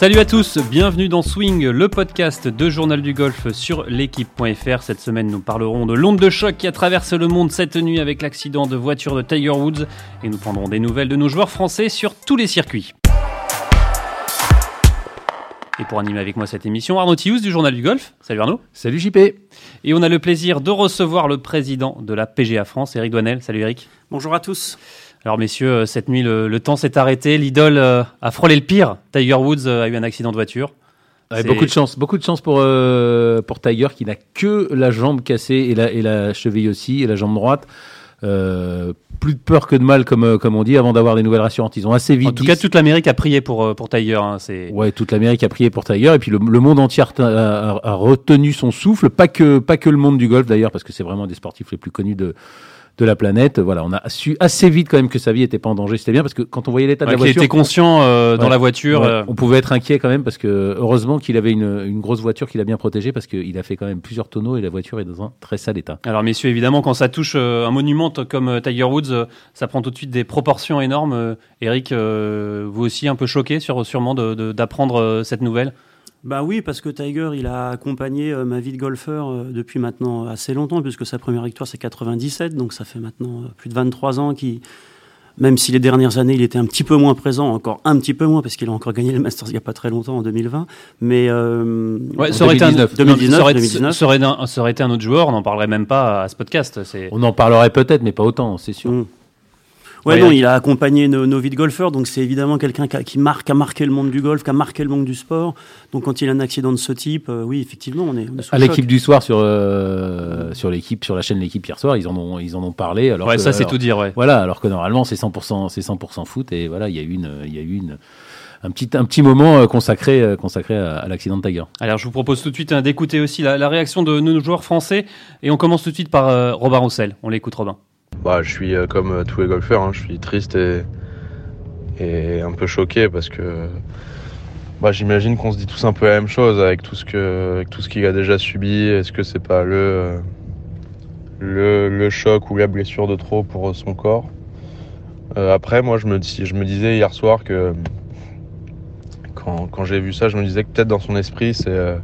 Salut à tous, bienvenue dans Swing, le podcast de Journal du Golf sur l'équipe.fr. Cette semaine, nous parlerons de l'onde de choc qui a traversé le monde cette nuit avec l'accident de voiture de Tiger Woods et nous prendrons des nouvelles de nos joueurs français sur tous les circuits. Et pour animer avec moi cette émission, Arnaud Thius du Journal du Golf. Salut Arnaud. Salut JP. Et on a le plaisir de recevoir le président de la PGA France, Eric Douanel. Salut Eric. Bonjour à tous. Alors messieurs, euh, cette nuit le, temps s'est arrêté, l'idole euh, a frôlé le pire. Tiger Woods euh, a eu un accident de voiture. beaucoup de chance, beaucoup de chance pour pour Tiger qui n'a que la jambe cassée et la et la cheville aussi et la jambe droite. plus de peur que de mal, comme, comme on dit, avant d'avoir des nouvelles rassurantes. Ils ont assez vite. En tout cas, toute l'Amérique a prié pour, pour Tiger. Hein, ouais, toute l'Amérique a prié pour Tiger. Et puis le, monde entier a, a, retenu son souffle. Pas que, pas que le monde du golf d'ailleurs, parce que c'est vraiment des sportifs les plus connus de, de la planète. Voilà, on a su assez vite quand même que sa vie était pas en danger. C'était bien parce que quand on voyait l'état de la voiture, il était conscient euh, dans la voiture. Euh. On pouvait être inquiet quand même parce que heureusement qu'il avait une, une, grosse voiture qu'il a bien protégée parce qu'il a fait quand même plusieurs tonneaux et la voiture est dans un très sale état. Alors messieurs, évidemment, quand ça touche euh, un monument comme Tiger Woods, ça prend tout de suite des proportions énormes. Eric, vous aussi un peu choqué sur, sûrement d'apprendre cette nouvelle? Bah oui, parce que Tiger, il a accompagné euh, ma vie de golfeur euh, depuis maintenant assez longtemps, puisque sa première victoire c'est 97, donc ça fait maintenant euh, plus de 23 ans qu'il, même si les dernières années il était un petit peu moins présent, encore un petit peu moins, parce qu'il a encore gagné le Masters il n'y a pas très longtemps en 2020, mais ouais, ça aurait 2019, été un, 2019, ça aurait, 2019. Ça, aurait, été un autre joueur, on n'en parlerait même pas à ce podcast. On en parlerait peut-être, mais pas autant, c'est sûr. Mm. Ouais, non, il a accompagné nos, vies de golfeurs, donc c'est évidemment quelqu'un qui, marque, a marqué le monde du golf, qui a marqué le monde du sport. Donc quand il a un accident de ce type, euh, oui, effectivement, on est. à l'équipe du soir sur euh, sur l'équipe, sur la chaîne l'équipe hier soir, ils en ont ils en ont parlé. Alors ouais, ça c'est tout dire, ouais. Voilà, alors que normalement c'est 100% c'est 100% foot et voilà, il y a eu une il y a eu une un petit, un petit moment euh, consacré, consacré à, l'accident de Tiger. Alors, je vous propose tout de suite hein, d'écouter aussi la, réaction de nos joueurs français. Et on commence tout de suite par Robin Roussel. On l'écoute, Robin. Bah, je suis euh, comme euh, tous les golfeurs, hein, je suis triste et, et, un peu choqué parce que bah, j'imagine qu'on se dit tous un peu la même chose avec tout ce que tout ce qu'il a déjà subi. Est-ce que c'est pas le, le, choc ou la blessure de trop pour son corps? Euh, Après, moi, je me, je me disais hier soir que quand, quand j'ai vu ça, je me disais que peut-être dans son esprit, c'est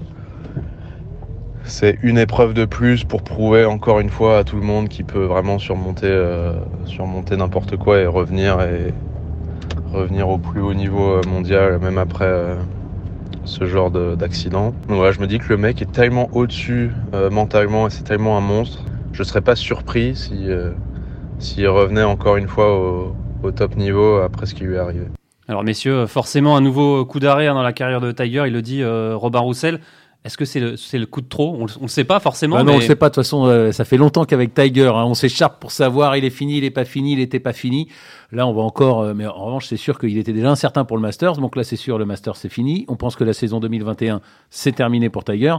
c'est une épreuve de plus pour prouver encore une fois à tout le monde qu'il peut vraiment surmonter, euh, surmonter n'importe quoi et revenir et revenir au plus haut niveau euh, mondial, même après euh, ce genre d'accident. Je me dis que le mec est tellement au-dessus mentalement et c'est tellement un monstre. Je serais pas surpris si s'il revenait encore une fois au, au, top niveau après ce qui lui est arrivé. Alors messieurs, forcément un nouveau coup d'arrêt hein, dans la carrière de Tiger, il le dit Robin Roussel. Est-ce que c'est le, le, coup de trop? On ne le sait pas forcément. Bah non, on ne sait pas. De toute façon, euh, ça fait longtemps qu'avec Tiger, hein, on s'écharpe pour savoir il est fini, il n'est pas fini, il n'était pas fini. Là, on va encore. Euh, mais en revanche, c'est sûr qu'il était déjà incertain pour le Masters. Donc là, c'est sûr, le Masters, c'est fini. On pense que la saison 2021, c'est terminé pour Tiger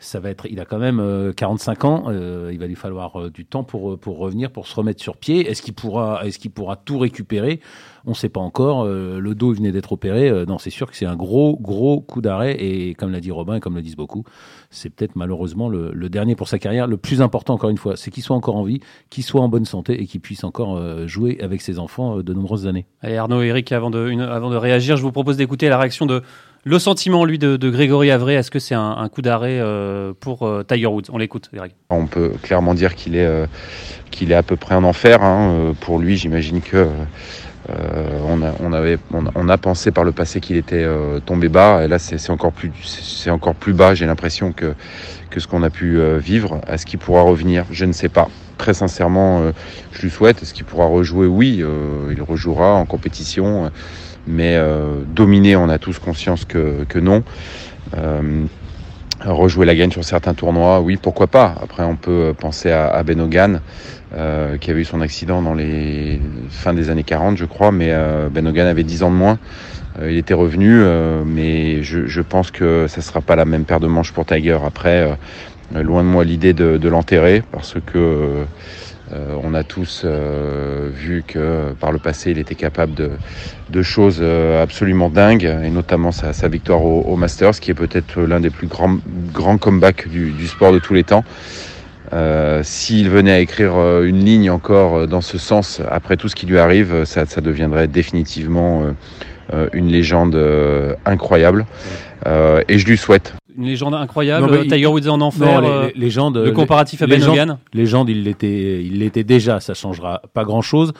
ça va être, il a quand même 45 euh, ans, euh, il va lui falloir euh, du temps pour, pour revenir, pour se remettre sur pied. Est-ce qu'il pourra, est-ce qu'il pourra tout récupérer? On ne sait pas encore. le dos venait d'être opéré. non, c'est sûr que c'est un gros, gros coup d'arrêt. Et comme l'a dit Robin et comme le disent beaucoup, c'est peut-être malheureusement le, dernier pour sa carrière. Le plus important, encore une fois, c'est qu'il soit encore en vie, qu'il soit en bonne santé et qu'il puisse encore jouer avec ses enfants de nombreuses années. Allez, Arnaud, Eric, avant de, avant de réagir, je vous propose d'écouter la réaction de le sentiment, lui, de, Grégory Avray, est-ce que c'est un, coup d'arrêt euh, pour euh, Tiger Woods? On l'écoute, Greg. On peut clairement dire qu'il est, euh, est à peu près en enfer. Hein. Pour lui, j'imagine que on, a, on, avait, on, a pensé par le passé qu'il était tombé bas. Et là, c'est, encore, plus, encore plus bas, j'ai l'impression, que, que ce qu'on a pu vivre. Est-ce qu'il pourra revenir? Je ne sais pas. Très sincèrement, je lui souhaite. Est-ce qu'il pourra rejouer? Oui, il rejouera en compétition mais euh, dominer, on a tous conscience que, que non. Euh, rejouer la gagne sur certains tournois, oui, pourquoi pas. Après, on peut penser à, Ben Hogan, euh, qui avait eu son accident dans les fins des années 40, je crois, mais euh, Ben Hogan avait 10 ans de moins. Euh, il était revenu, euh, mais je, je, pense que ça sera pas la même paire de manches pour Tiger. Après, loin de moi l'idée de, de l'enterrer, parce que euh, on a tous euh, vu que par le passé, il était capable de, choses euh, absolument dingues, et notamment sa, victoire au, Masters, qui est peut-être l'un des plus grands, grands comebacks du, sport de tous les temps. S'il venait à écrire une ligne encore dans ce sens, après tout ce qui lui arrive, ça, deviendrait définitivement une légende incroyable. et je lui souhaite. Une légende incroyable. Tiger Woods en enfer. Non, les, légendes, le comparatif à Ben Hogan. Légende, il l'était, il l'était déjà. Ça changera pas grand chose.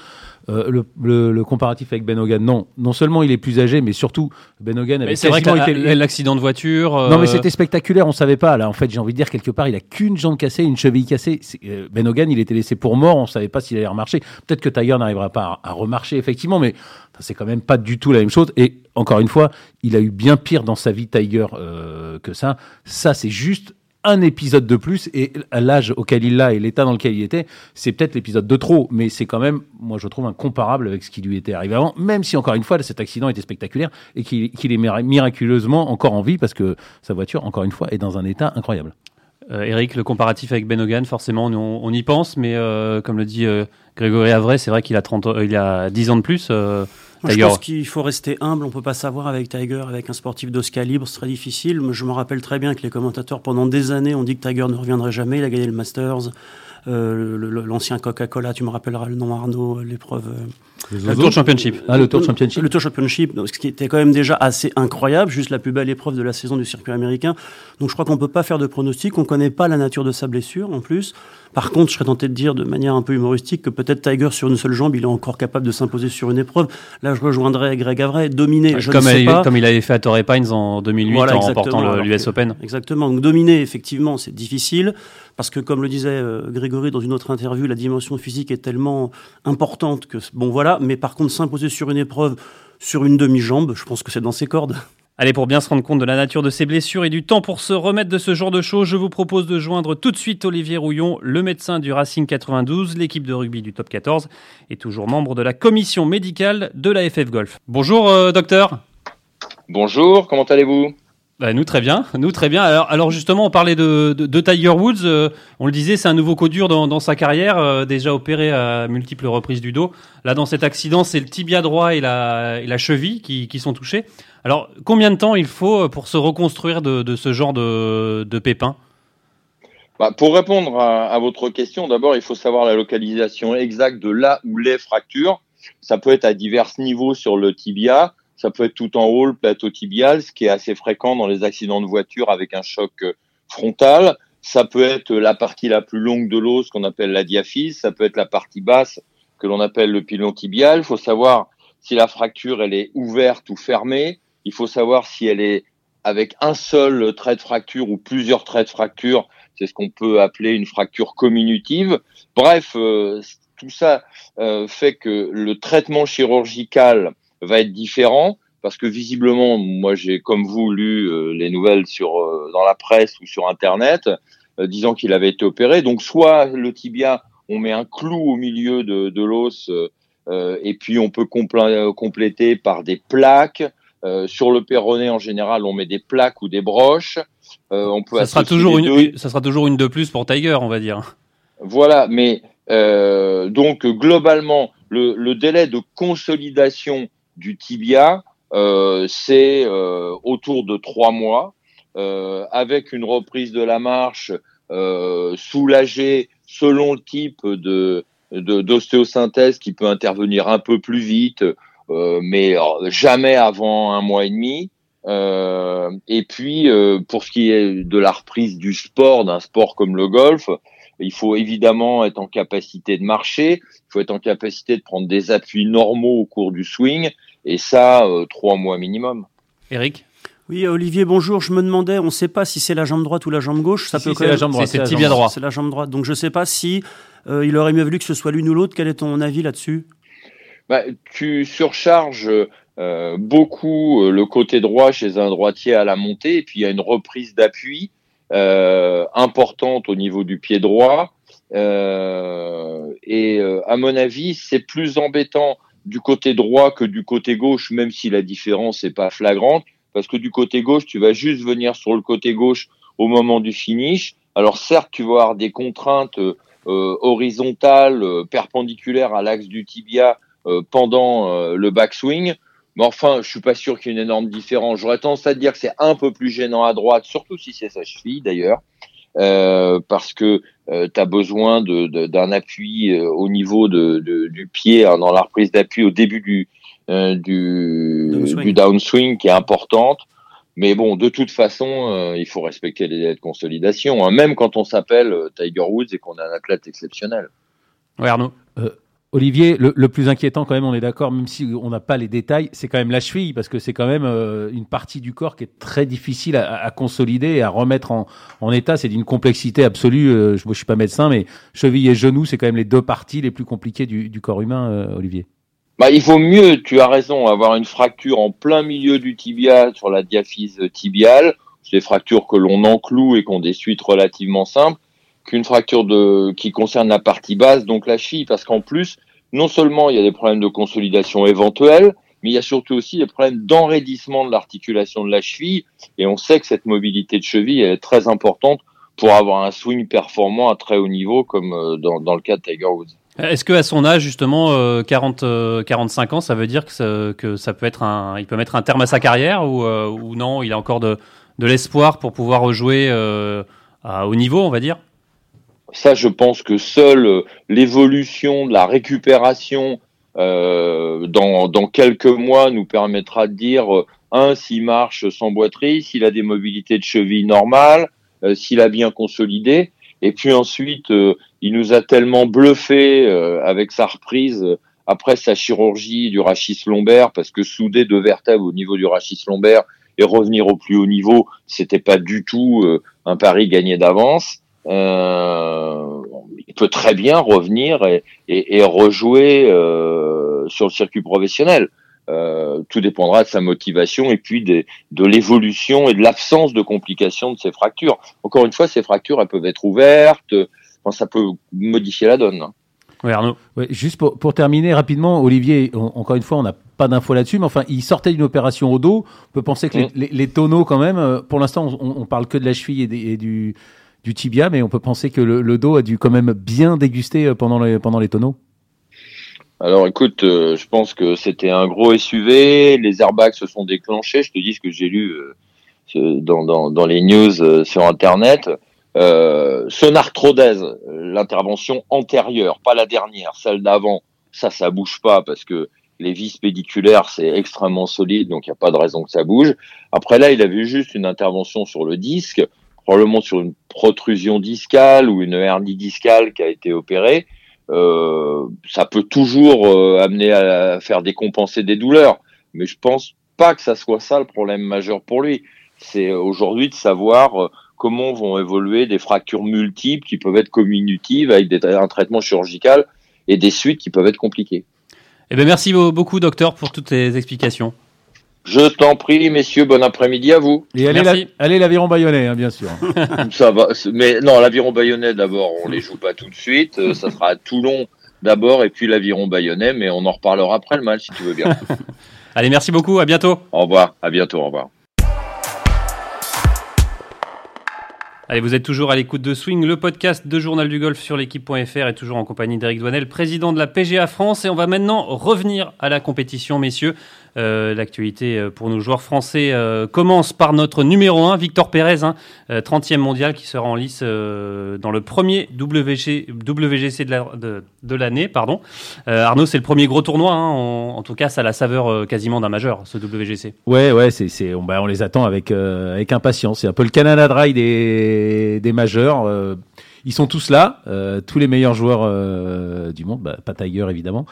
Euh, le, comparatif avec Ben Hogan, non. Non seulement il est plus âgé, mais surtout Ben Hogan avait C'est vrai que l'accident de voiture. Non, mais euh, c'était spectaculaire, on savait pas. Là, en fait, j'ai envie de dire quelque part, il a qu'une jambe cassée, une cheville cassée. Euh, ben Hogan, il était laissé pour mort, on savait pas s'il allait remarcher. Peut-être que Tiger n'arrivera pas à, remarcher effectivement, mais c'est quand même pas du tout la même chose. Et encore une fois, il a eu bien pire dans sa vie Tiger que ça. Ça, c'est juste un épisode de plus et l'âge auquel il l'a et l'état dans lequel il était, c'est peut-être l'épisode de trop, mais c'est quand même, moi je trouve, incomparable avec ce qui lui était arrivé avant, même si encore une fois cet accident était spectaculaire et qu'il est miraculeusement encore en vie parce que sa voiture, encore une fois, est dans un état incroyable. Euh, Eric, le comparatif avec Ben Hogan, forcément, on, y pense, mais euh, comme le dit euh, Grégory Avray, c'est vrai qu'il a, 30, il a 10 ans de plus je pense qu'il faut rester humble. On peut pas savoir avec Tiger, avec un sportif de ce calibre, c'est très difficile. Je me rappelle très bien que les commentateurs, pendant des années, ont dit que Tiger ne reviendrait jamais. Il a gagné le Masters. Euh, l'ancien Coca-Cola, tu me rappelleras le nom Arnaud, l'épreuve. Euh, le Tour Championship. Ah, le Tour Championship. Le Tour Championship, ce qui était quand même déjà assez incroyable, juste la plus belle épreuve de la saison du circuit américain. Donc je crois qu'on peut pas faire de pronostic, on connaît pas la nature de sa blessure en plus. Par contre, je serais tenté de dire de manière un peu humoristique que peut-être Tiger sur une seule jambe, il est encore capable de s'imposer sur une épreuve. Là, je rejoindrais Greg Avray, dominer. Je comme, ne sais pas. comme il avait fait à Torrey Pines en 2008 en remportant l'US Open. Exactement. Donc dominer, effectivement, c'est difficile parce que, comme le disait euh, Grégory dans une autre interview, la dimension physique est tellement importante que bon voilà. Mais par contre, s'imposer sur une épreuve sur une demi-jambe, je pense que c'est dans ses cordes. Allez, pour bien se rendre compte de la nature de ces blessures et du temps pour se remettre de ce genre de choses, je vous propose de joindre tout de suite Olivier Rouillon, le médecin du Racing 92, l'équipe de rugby du top 14, et toujours membre de la commission médicale de la FF Golf. Bonjour, euh, docteur. Bonjour, comment allez-vous? Bah, nous très bien, nous très bien. Alors, justement, on parlait de, Tiger Woods. Euh, on le disait, c'est un nouveau coup dur dans, sa carrière, euh, déjà opéré à multiples reprises du dos. Là, dans cet accident, c'est le tibia droit et la, cheville qui, sont touchés. Alors, combien de temps il faut pour se reconstruire de, ce genre de, de pépins bah, Pour répondre à, à votre question, d'abord, il faut savoir la localisation exacte de là où les fractures. Ça peut être à divers niveaux sur le tibia ça peut être tout en haut, le plateau tibial, ce qui est assez fréquent dans les accidents de voiture avec un choc euh, frontal. Ça peut être la partie la plus longue de l'os qu'on appelle la diaphyse. Ça peut être la partie basse que l'on appelle le pilon tibial. Il faut savoir si la fracture elle est ouverte ou fermée. Il faut savoir si elle est avec un seul trait de fracture ou plusieurs traits de fracture. C'est ce qu'on peut appeler une fracture communitive. Bref, euh, tout ça euh, fait que le traitement chirurgical va être différent parce que visiblement, moi j'ai comme vous lu euh, les nouvelles sur euh, dans la presse ou sur internet euh, disant qu'il avait été opéré. Donc soit le tibia, on met un clou au milieu de, de l'os et puis on peut compléter par des plaques. sur le péroné en général, on met des plaques ou des broches. on peut ça sera toujours une, ça sera toujours une de plus pour Tiger, on va dire. Voilà, mais donc globalement, le, le délai de consolidation du tibia, euh, c'est euh, autour de trois mois, euh, avec une reprise de la marche soulagée selon le type de d'ostéosynthèse qui peut intervenir un peu plus vite, mais jamais avant un mois et demi. et puis, pour ce qui est de la reprise du sport, d'un sport comme le golf, il faut évidemment être en capacité de marcher, il faut être en capacité de prendre des appuis normaux au cours du swing, et ça, euh, trois mois minimum. Eric oui, Olivier, bonjour. Je me demandais, on ne sait pas si c'est la jambe droite ou la jambe gauche. Ça peut c'est la jambe droite. C'est tibia droit. C'est la jambe droite. Donc je ne sais pas si euh, il aurait mieux voulu que ce soit l'une ou l'autre. Quel est ton avis là-dessus? Bah, Tu surcharges euh, beaucoup le côté droit chez un droitier à la montée, et puis il y a une reprise d'appui importante au niveau du pied droit. et à mon avis, c'est plus embêtant du côté droit que du côté gauche, même si la différence n'est pas flagrante, parce que du côté gauche, tu vas juste venir sur le côté gauche au moment du finish. Alors certes, tu vas avoir des contraintes euh, horizontales, euh, perpendiculaires à l'axe du tibia euh, pendant le backswing, mais enfin, je suis pas sûr qu'il y ait une énorme différence. J'aurais tendance à dire que c'est un peu plus gênant à droite, surtout si c'est sa cheville d'ailleurs. Euh, parce que euh, tu as besoin d'un de, d'un appui euh, au niveau de, du pied hein, dans la reprise d'appui au début du, du, Downswing. du downswing qui est importante. Mais bon, de toute façon, il faut respecter les délais de consolidation, hein, même quand on s'appelle Tiger Woods et qu'on est un athlète exceptionnel. Ouais, Arnaud. Olivier, le, plus inquiétant quand même, on est d'accord, même si on n'a pas les détails, c'est quand même la cheville, parce que c'est quand même euh, une partie du corps qui est très difficile à, consolider et à remettre en, état. C'est d'une complexité absolue. Euh, je ne suis pas médecin, mais cheville et genou, c'est quand même les deux parties les plus compliquées du, corps humain, euh, Olivier. Bah, il vaut mieux, tu as raison, avoir une fracture en plein milieu du tibia sur la diaphyse tibiale. C'est des fractures que l'on encloue et qu'on des suites relativement simples qu'une fracture qui concerne la partie basse, donc la cheville, parce qu'en plus, non seulement il y a des problèmes de consolidation éventuels, mais il y a surtout aussi des problèmes d'enraidissement de l'articulation de la cheville, et on sait que cette mobilité de cheville elle est très importante pour avoir un swing performant à très haut niveau, comme euh, dans, le cas de Tiger Woods. Est-ce que à son âge justement euh, 40 euh, 45 ans ça veut dire que ça, peut être un il peut mettre un terme à sa carrière ou, euh, non il a encore de, l'espoir pour pouvoir rejouer euh, à haut niveau on va dire? Ça, je pense que seule l'évolution de la récupération euh, dans, dans quelques mois nous permettra de dire, euh, un, s'il marche sans boiterie, s'il a des mobilités de cheville normales, euh, s'il a bien consolidé. Et puis ensuite, euh, il nous a tellement bluffé euh, avec sa reprise après sa chirurgie du rachis lombaire, parce que souder deux vertèbres au niveau du rachis lombaire et revenir au plus haut niveau, c'était pas du tout un pari gagné d'avance. Euh, il peut très bien revenir et, et, et rejouer euh, sur le circuit professionnel. Euh, tout dépendra de sa motivation et puis des, de l'évolution et de l'absence de complications de ces fractures. Encore une fois, ces fractures, elles peuvent être ouvertes, enfin, ça peut modifier la donne. hein. Oui Arnaud. Juste pour, pour terminer rapidement, Olivier, on- encore une fois, on n'a pas d'infos là-dessus, mais enfin, il sortait d'une opération au dos. On peut penser que les, Mm. les, les tonneaux, quand même, pour l'instant, on, on parle que de la cheville et, des- et du, du tibia, mais on peut penser que le, dos a dû quand même bien déguster euh, pendant les, pendant les tonneaux. Alors écoute, euh, je pense que c'était un gros SUV, les airbags se sont déclenchés, je te dis ce que j'ai lu euh, dans, dans, dans les news sur Internet. Son arthrodèse, euh, l'intervention antérieure, pas la dernière, celle d'avant, ça, ça bouge pas parce que les vis pédiculaires, c'est extrêmement solide, donc il n'y a pas de raison que ça bouge. Après là, il a vu juste une intervention sur le disque, probablement sur une protrusion discale ou une hernie discale qui a été opérée. Euh, ça peut toujours euh, amener à faire décompenser des douleurs, mais je pense pas que ça soit ça le problème majeur pour lui. C'est euh, aujourd'hui de savoir comment vont évoluer des fractures multiples qui peuvent être communicatives avec des, un traitement chirurgical et des suites qui peuvent être compliquées. Eh ben merci beau- beaucoup docteur pour toutes les explications. Je t'en prie, messieurs, bon après-midi à vous. Et allez, Merci. la- allez l'aviron bayonnais, hein, bien sûr. Ça va, mais non, l'aviron bayonnais d'abord, on les joue pas tout de suite. Euh, ça sera à Toulon d'abord et puis l'aviron bayonnais, mais on en reparlera après le match si tu veux bien. Allez merci beaucoup à bientôt. au revoir, à bientôt, au revoir. Allez, vous êtes toujours à l'écoute de Swing, le podcast de Journal du Golf sur l'équipe.fr et toujours en compagnie d'Eric Douanel, président de la PGA France. Et on va maintenant revenir à la compétition, messieurs. Euh, L'actualité euh, pour nos joueurs français euh, commence par notre numéro 1, Victor Pérez, hein, euh, 30e mondial, qui sera en lice dans le premier WG, WGC de la- de de l'année. Arnaud, c'est le premier gros tournoi. hein, en, tout cas, ça a la saveur quasiment d'un majeur, ce WGC. Ouais, ouais, bah, on les attend avec, avec impatience. C'est un peu le Canada Dry des, des majeurs. Ils sont tous là, euh, tous les meilleurs joueurs euh, du monde, bah, pas Tiger évidemment,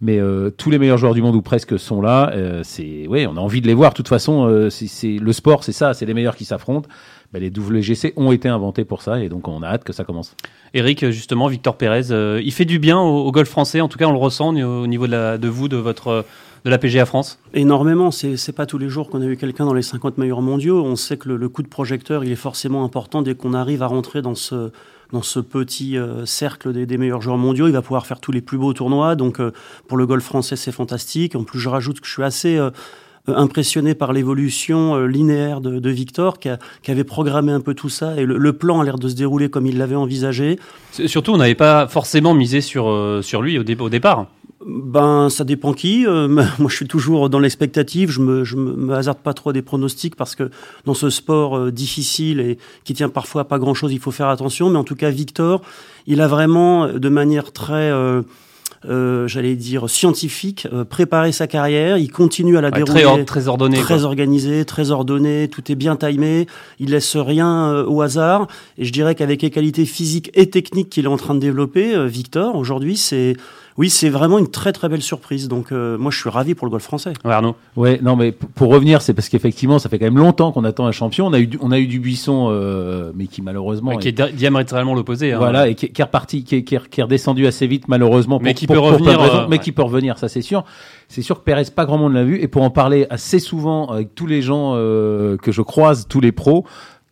mais euh, tous les meilleurs joueurs du monde ou presque sont là. Euh, c'est, ouais, on a envie de les voir. De toute façon, euh, c'est, c'est le sport, c'est ça, c'est les meilleurs qui s'affrontent. Bah, les WGC ont été inventés pour ça et donc on a hâte que ça commence. Eric, justement, Victor Pérez, euh, il fait du bien au, au golf français. En tout cas, on le ressent au au niveau de, la, de vous, de votre de la PGA France. Énormément, c'est c'est pas tous les jours qu'on a eu quelqu'un dans les 50 meilleurs mondiaux. On sait que le, le coup de projecteur, il est forcément important dès qu'on arrive à rentrer dans ce, dans ce petit euh, cercle des, des meilleurs joueurs mondiaux. Il va pouvoir faire tous les plus beaux tournois. Donc euh, pour le golf français, c'est fantastique. En plus, je rajoute que je suis assez euh, euh, impressionné par l'évolution euh, linéaire de, de Victor, qui, a- qui avait programmé un peu tout ça. Et le, le plan a l'air de se dérouler comme il l'avait envisagé. Surtout, on n'avait pas forcément misé sur, sur lui au, au départ. Ben, ça dépend qui. Euh, moi, je suis toujours dans l'expectative. Je me, je me, me hasarde pas trop à des pronostics parce que dans ce sport euh, difficile et qui tient parfois à pas grand chose, il faut faire attention. Mais en tout cas, Victor, il a vraiment, euh, de manière très euh, j'allais dire scientifique, préparer sa carrière. Il continue à la dérouler. Très, très ordonné. Très organisé, très ordonné. Tout est bien timé. Il laisse rien au hasard. Et je dirais qu'avec les qualités physiques et techniques qu'il est en train de développer, Victor, aujourd'hui, c'est oui, c'est vraiment une très très belle surprise. Donc euh, moi, je suis ravi pour le golf français. Ouais, Arnaud. Ouais, non, mais pour revenir, c'est parce qu'effectivement, ça fait quand même longtemps qu'on attend un champion. On a eu, du- on a eu du Buisson, euh, mais qui malheureusement, Ouais, qui est- est di- diamétralement l'opposé. hein. voilà, et qui, qui est reparti, qui est, qui est- qui est redescendu assez vite malheureusement. Mais pour- qui pour- peut pour revenir, euh, mais ouais. qui peut revenir, ça c'est sûr. C'est sûr que Pérez, pas grand monde l'a vu, et pour en parler assez souvent avec tous les gens euh, que je croise, tous les pros.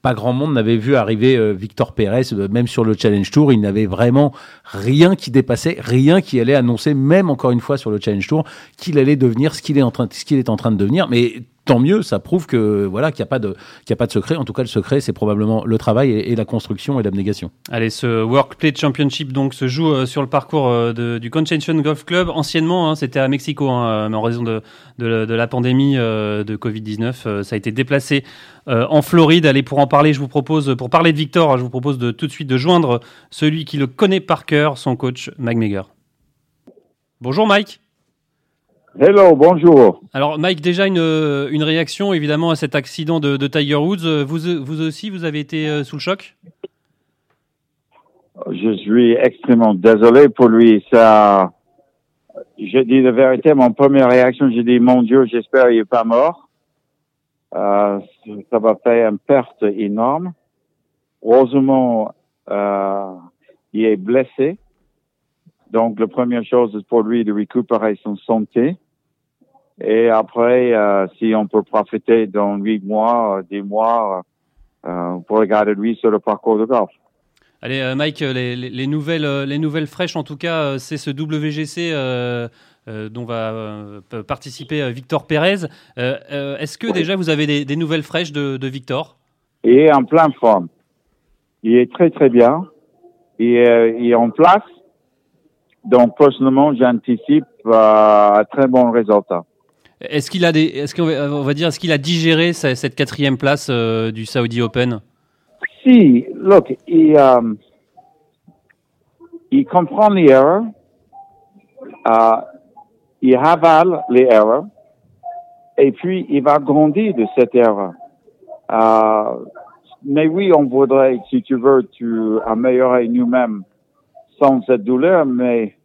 Pas grand monde n'avait vu arriver euh, Victor Pérez, euh, même sur le Challenge Tour, il n'avait vraiment rien qui dépassait, rien qui allait annoncer, même encore une fois sur le Challenge Tour, qu'il allait devenir ce qu'il est en train, ce qu'il est en train de devenir. Mais tant mieux, ça prouve que voilà qu'il n'y a pas de, qu'il y a pas de secret. En tout cas, le secret, c'est probablement le travail et, la construction et l'abnégation. Allez, ce Workplay Championship donc se joue euh, sur le parcours euh, du Convention Golf Club. Anciennement, hein, c'était à Mexico, hein, mais en raison de, de, la- pandémie euh, de Covid-19, euh, ça a été déplacé en Floride. Allez, pour en parler, je vous propose, pour parler de Victor, je vous propose de tout de suite de joindre celui qui le connaît par cœur, son coach Mike Meager. Bonjour Mike. Hello, bonjour. Alors Mike, déjà une, euh, une réaction évidemment à cet accident de, de Tiger Woods. Euh, Vous, vous aussi, vous avez été euh, sous le choc? Je suis extrêmement désolé pour lui. Ça, je dis la vérité, mon première réaction, j'ai dit, mon Dieu, j'espère qu'il est pas mort. Euh, ça va faire une perte énorme. Heureusement, euh, il est blessé. Donc, la première chose c'est pour lui de récupérer son santé. Et après, euh, si on peut profiter dans huit mois, euh, dix mois, euh, pour regarder lui sur le parcours de golf. Allez, euh, Mike, les, les- les nouvelles, les nouvelles fraîches, en tout cas, c'est ce WGC dont va participer Victor Pérez. Est-ce que déjà vous avez des, des nouvelles fraîches de, de Victor? Il est en pleine forme. Il est très, très bien. Il est, il est en place. Donc, personnellement, j'anticipe euh, un très bon résultat. Est-ce qu'il a des, est-ce qu'on va, dire, est-ce qu'il a digéré ce- cette quatrième place euh, du Saudi Open? Si, look, il, euh, il comprend les erreurs. Euh, il avale les erreurs. Et puis, il va grandir de cette erreur. Euh, mais oui, on voudrait, si tu veux, tu améliorer nous-mêmes sans cette douleur, mais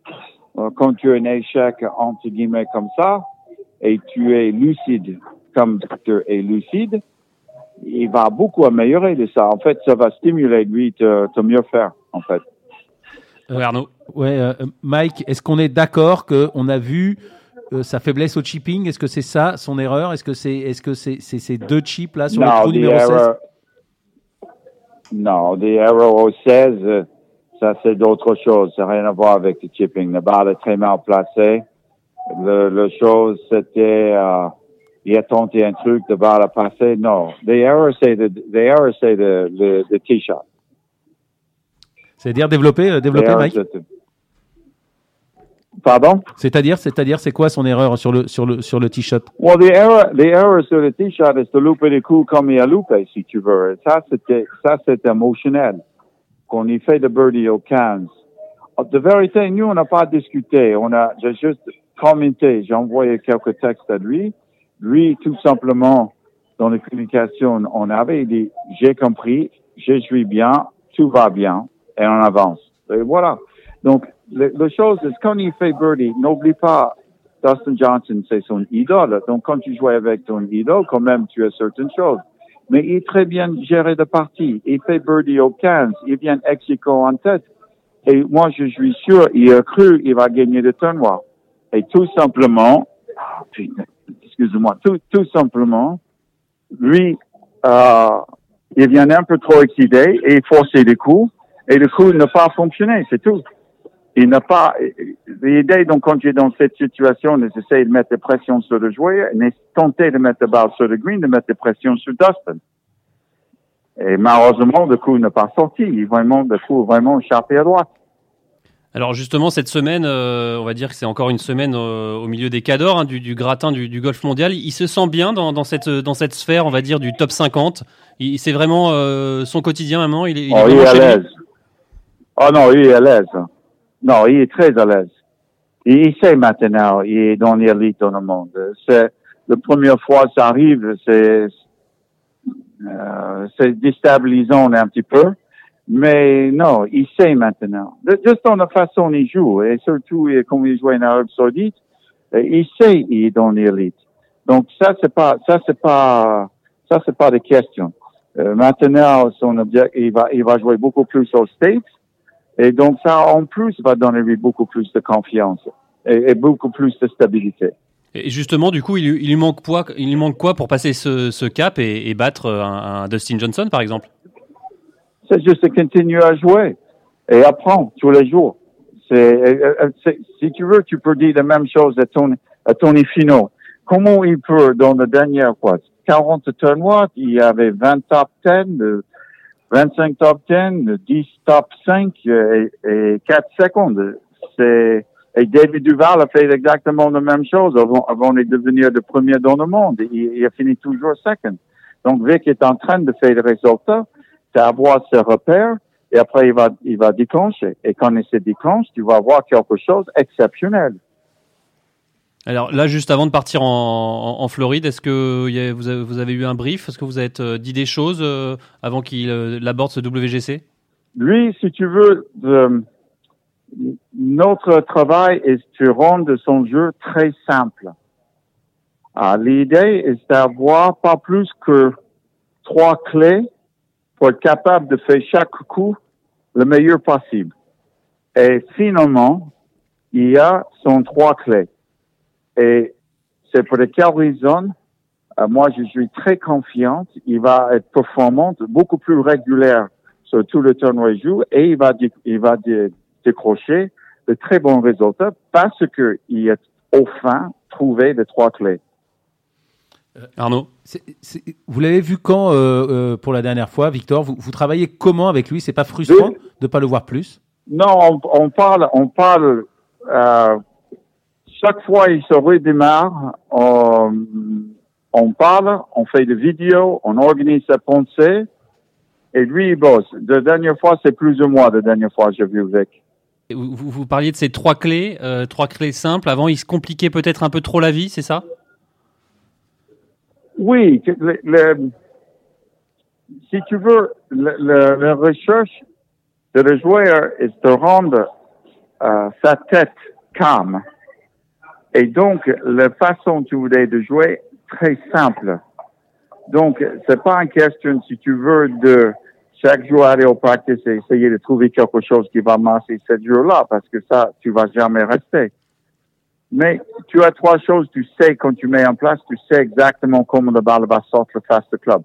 euh, quand tu as un échec, entre guillemets, comme ça, et tu es lucide, comme Victor est lucide, il va beaucoup améliorer de ça. En fait, ça va stimuler lui de, de mieux faire, en fait. Ouais, Arnaud. Ouais, euh, Mike, est-ce qu'on est d'accord qu'on a vu euh, sa faiblesse au chipping? Est-ce que c'est ça son erreur? Est-ce que c'est est -ce c'est c'est ces deux chips là sur le trou the numéro 16 error- Non, au 16, euh, ça c'est d'autres choses. Ça n'a rien à voir avec le chipping. La balle est très mal placée. Le, le chose, c'était, euh, il a tenté un truc, la balle a passé. Non, the error, c'est the, the error, c'est le, le, le tee shot. C'est-à-dire développer, euh, développer error, Mike? c'est- Pardon? C'est-à-dire, c'est-à-dire, c'est quoi son erreur sur le sur le sur le shot Well, the error, the error sur le t-shirt est de louper les coups comme il a loupé, si tu veux. Ça, c'était, ça, c'est émotionnel. Qu'on y fait de birdie au 15. Ah, De vérité, nous, on n'a pas discuté. On a, j'ai juste commenté. J'ai envoyé quelques textes à lui. Lui, tout simplement, dans les communications, on avait dit, j'ai compris, je suis bien, tout va bien, et on avance. Et voilà. Donc, le- la chose est, quand il fait birdie, n'oublie pas, Dustin Johnson, c'est son idole. Donc, quand tu joues avec ton idole, quand même, tu as certaines choses. Mais il est très bien géré de partie. Il fait birdie au 15. Il vient ex aequo en tête. Et moi, je suis sûr, il a cru, il va gagner le tournoi. Et tout simplement, excuse-moi, tout, tout simplement, lui, euh, il vient un peu trop excité et forcer les coups. Et le coup n'a pas fonctionné, c'est tout il n'a pas l'idée donc quand tu es dans cette situation j'essaie de mettre de pression sur le joueur et tenter de mettre la balle sur le green de mettre de pression sur Dustin et malheureusement le coup n'a pas sorti il vraiment le coup est vraiment échappé à droite Alors justement, cette semaine, euh, on va dire que c'est encore une semaine euh, au milieu des cadors, hein, du, du gratin du, du golf mondial. Il se sent bien dans, dans cette, dans cette sphère, on va dire, du top 50. Il- C'est vraiment euh, son quotidien maintenant. Il est, il est oh, il est à l'aise oh non il est à l'aise non il est très à l'aise il sait maintenant, il est dans l'élite dans le monde. C'est la première fois que ça arrive, c'est euh, c'est déstabilisant un petit peu. Mais non, il sait maintenant. Juste dans la façon il joue, et surtout comme il joue en Arabie Saoudite, il sait il est dans l'élite. Donc ça c'est pas ça c'est pas ça c'est pas de question. Euh, maintenant son objectif il va il va jouer beaucoup plus aux States et donc ça en plus va donner lui beaucoup plus de confiance et, et beaucoup plus de stabilité. Et justement, du coup, il, il, lui manque quoi, il lui manque quoi pour passer ce, ce cap et, et battre un, un, Dustin Johnson, par exemple? C'est juste de continuer à jouer et apprendre tous les jours. C'est, si tu veux, tu peux dire la même chose à Tony, à Tony Fino. Comment il peut, dans la dernière, quoi, 40 tournois, il y avait 20 top 10, 25 top 10, 10 top 5 et, et 4 secondes. C'est, et David Duval a fait exactement la même chose avant, avant de devenir le premier dans le monde. Il, il, a fini toujours second. Donc, Vic est en train de faire le résultat, c'est avoir ses repères, et après, il va, il va déclencher. Et quand il se déclenche, tu vas avoir quelque chose d'exceptionnel. Alors là, juste avant de partir en, Floride, est-ce que y vous, avez, vous, avez, eu un brief? Est-ce que vous avez euh, dit des choses euh, avant qu'il euh, aborde ce WGC Lui, si tu veux, de, notre travail est de rendre son jeu très simple. Ah, L'idée est d'avoir pas plus que trois clés pour être capable de faire chaque coup le meilleur possible. Et finalement, il y a son trois clés. Et c'est pour quelle raison, euh, moi je suis très confiante, il va être performant, beaucoup plus régulier sur tout le tournoi joue et il va, il va décrocher de très bons résultats parce qu'il a enfin trouvé les trois clés. Euh, Arnaud c est, c est, Vous l'avez vu quand euh, euh, pour la dernière fois, Victor? Vous, vous, travaillez comment avec lui? C'est pas frustrant de ne pas le voir plus? Non, on, on, parle, on parle. Euh, chaque fois il se redémarre, on, on, parle, on fait des vidéos, on organise sa pensée, et lui il bosse. La dernière fois, c'est plus ou moins la dernière fois j'ai vu avec. Vous, vous, parliez de ces trois clés, euh, trois clés simples. Avant, il se compliquait peut-être un peu trop la vie, c'est ça? Oui. Le, le, si tu veux, le, la recherche de le joueur est de rendre euh, sa tête calme. Et donc, la façon tu voulais de jouer, très simple. Donc, c'est pas une question, si tu veux, de chaque jour aller au practice et essayer de trouver quelque chose qui va marcher ce jour-là, parce que ça, tu vas jamais rester. Mais tu as trois choses, tu sais quand tu mets en place, tu sais exactement comment le balle va sortir face du club.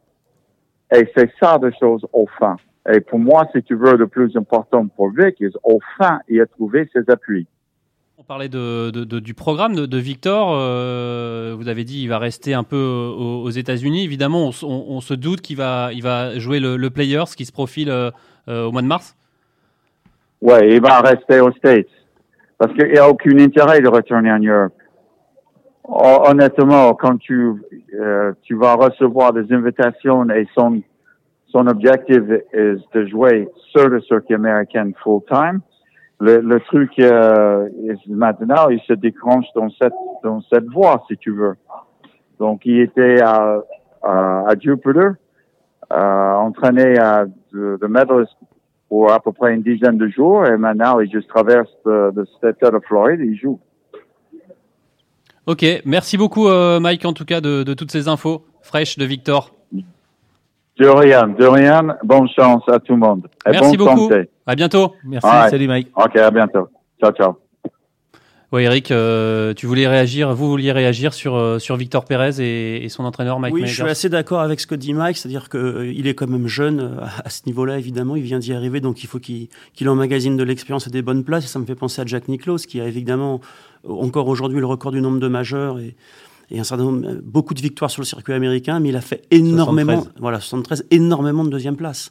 Et c'est ça de choses au fin. Et pour moi, si tu veux, le plus important pour Vic, au fin, il a trouvé ses appuis. On parlait du programme de, Victor. Euh, vous avez dit il va rester un peu aux, États-Unis. Évidemment, on, se doute qu'il va, jouer le, le Players qui se profile euh, au mois de mars. Oui, il va rester aux States parce qu'il n'y a aucun intérêt de retourner en Europe. Honnêtement, quand tu euh, vas recevoir des invitations et son objectif est de jouer sur le circuit américain full time le, le truc euh, maintenant, il se déclenche dans cette dans cette voie, si tu veux. Donc, il était à à, à Jupiter, euh, entraîné à de, de medalist pour à peu près une dizaine de jours, et maintenant, il juste traverse de, de cet état de Floride, et il joue. Ok, merci beaucoup, euh, Mike, en tout cas, de, de toutes ces infos fraîches de Victor. De rien, de rien. Bonne chance à tout le monde. Et Merci bonne beaucoup. Santé. À bientôt. Merci. Right. Salut Mike. Ok, à bientôt. Ciao, ciao. Oui, Eric, euh, tu voulais réagir, vous vouliez réagir sur, euh, sur Victor Pérez et, et, son entraîneur Mike Oui, Majors. je suis assez d'accord avec ce que dit Mike, c'est-à-dire qu'il euh, est quand même jeune euh, à ce niveau-là, évidemment, il vient d'y arriver, donc il faut qu'il qu emmagasine de l'expérience et des bonnes places. Et ça me fait penser à Jack Nicklaus, qui a évidemment encore aujourd'hui le record du nombre de majeurs et, et un certain nombre, beaucoup de victoires sur le circuit américain, mais il a fait énormément, 73. voilà, 73, énormément de deuxième place.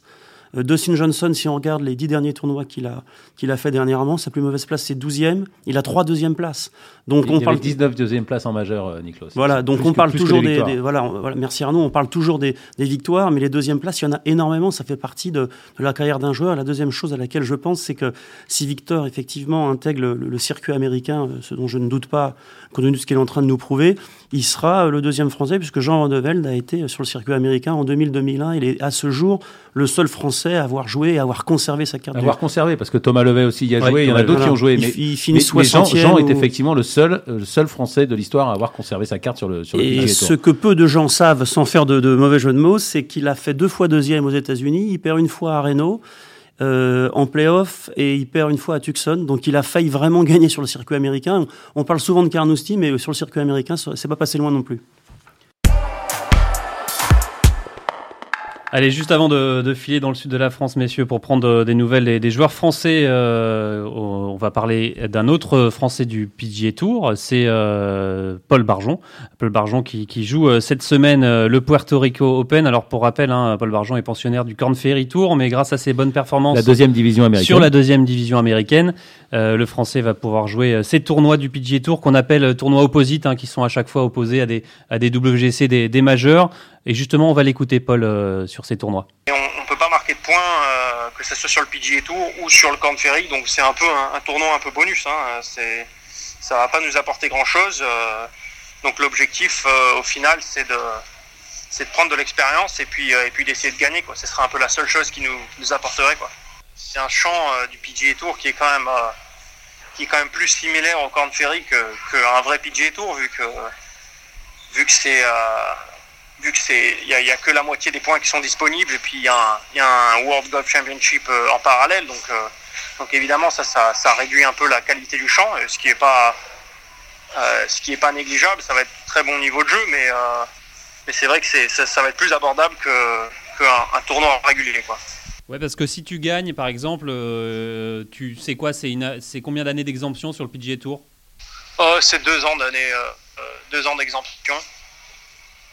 Euh, Dustin Johnson, si on regarde les dix derniers tournois qu'il a, qu'il a fait dernièrement, sa plus mauvaise place c'est 12e. Il a trois deuxièmes places. Donc il on parle 19 deuxième place en majeur, euh, Niklos. Voilà, donc on parle toujours des, voilà, voilà, merci Arnaud, on parle toujours des, des, victoires, mais les deuxièmes places, il y en a énormément. Ça fait partie de, de la carrière d'un joueur. La deuxième chose à laquelle je pense, c'est que si Victor effectivement intègre le, le, circuit américain, euh, ce dont je ne doute pas, compte tenu de ce qu'il est en train de nous prouver, il sera le deuxième français puisque Jean Van de Velde a été sur le circuit américain en 2000-2001. Il est à ce jour le seul français à avoir joué et à avoir conservé sa carte. Avoir conservé, parce que Thomas Levet aussi y a joué. Il y en a d'autres qui ont joué. Mais, il, finit 60 Jean, est effectivement le seul, le seul français de l'histoire à avoir conservé sa carte sur le, sur et ce que peu de gens savent, sans faire de, de mauvais jeu de mots, c'est qu'il a fait deux fois deuxième aux États-Unis. Il perd une fois à Reno. Euh, en playoff et il perd une fois à Tucson. Donc il a failli vraiment gagner sur le circuit américain. On parle souvent de Carnoustie, mais sur le circuit américain, c'est pas passé loin non plus. Allez, juste avant de, de, filer dans le sud de la France, messieurs, pour prendre euh, des nouvelles des, des joueurs français, euh, on va parler d'un autre Français du PGA Tour, c'est euh, Paul Barjon. Paul Barjon qui, qui joue cette semaine le Puerto Rico Open. Alors pour rappel, hein, Paul Barjon est pensionnaire du Corn Ferry Tour, mais grâce à ses bonnes performances la deuxième division américaine. sur la deuxième division américaine, le Français va pouvoir jouer ces tournois du PGA Tour qu'on appelle tournois opposites, hein, qui sont à chaque fois opposés à des, à des WGC, des, des majeurs. Et justement, on va l'écouter, Paul, euh, sur ces tournois. On ne peut pas marquer de points, euh, que ce soit sur le PGA Tour ou sur le Corn Ferry. Donc c'est un peu un, tournoi un peu bonus. Hein. Ça va pas nous apporter grand-chose. Euh, donc l'objectif, au final, c'est de, de prendre de l'expérience et puis, d'essayer de gagner. Quoi. Ce sera un peu la seule chose qui nous, apporterait. C'est un champ du PGA Tour qui est quand même, plus similaire au Corn Ferry qu'un vrai PGA Tour, vu que c'est vu que c'est il y, a, que la moitié des points qui sont disponibles et puis il y, y, a un World Golf Championship euh, en parallèle donc euh, donc évidemment ça, ça, ça réduit un peu la qualité du champ ce qui est pas euh, ce qui est pas négligeable ça va être très bon niveau de jeu mais euh, mais c'est vrai que ça, ça, va être plus abordable que qu'un un tournoi régulier quoi. Ouais, parce que si tu gagnes, par exemple, euh, tu sais quoi, c'est combien d'années d'exemption sur le PGA Tour? Euh, C'est deux ans d'année, deux ans d'exemption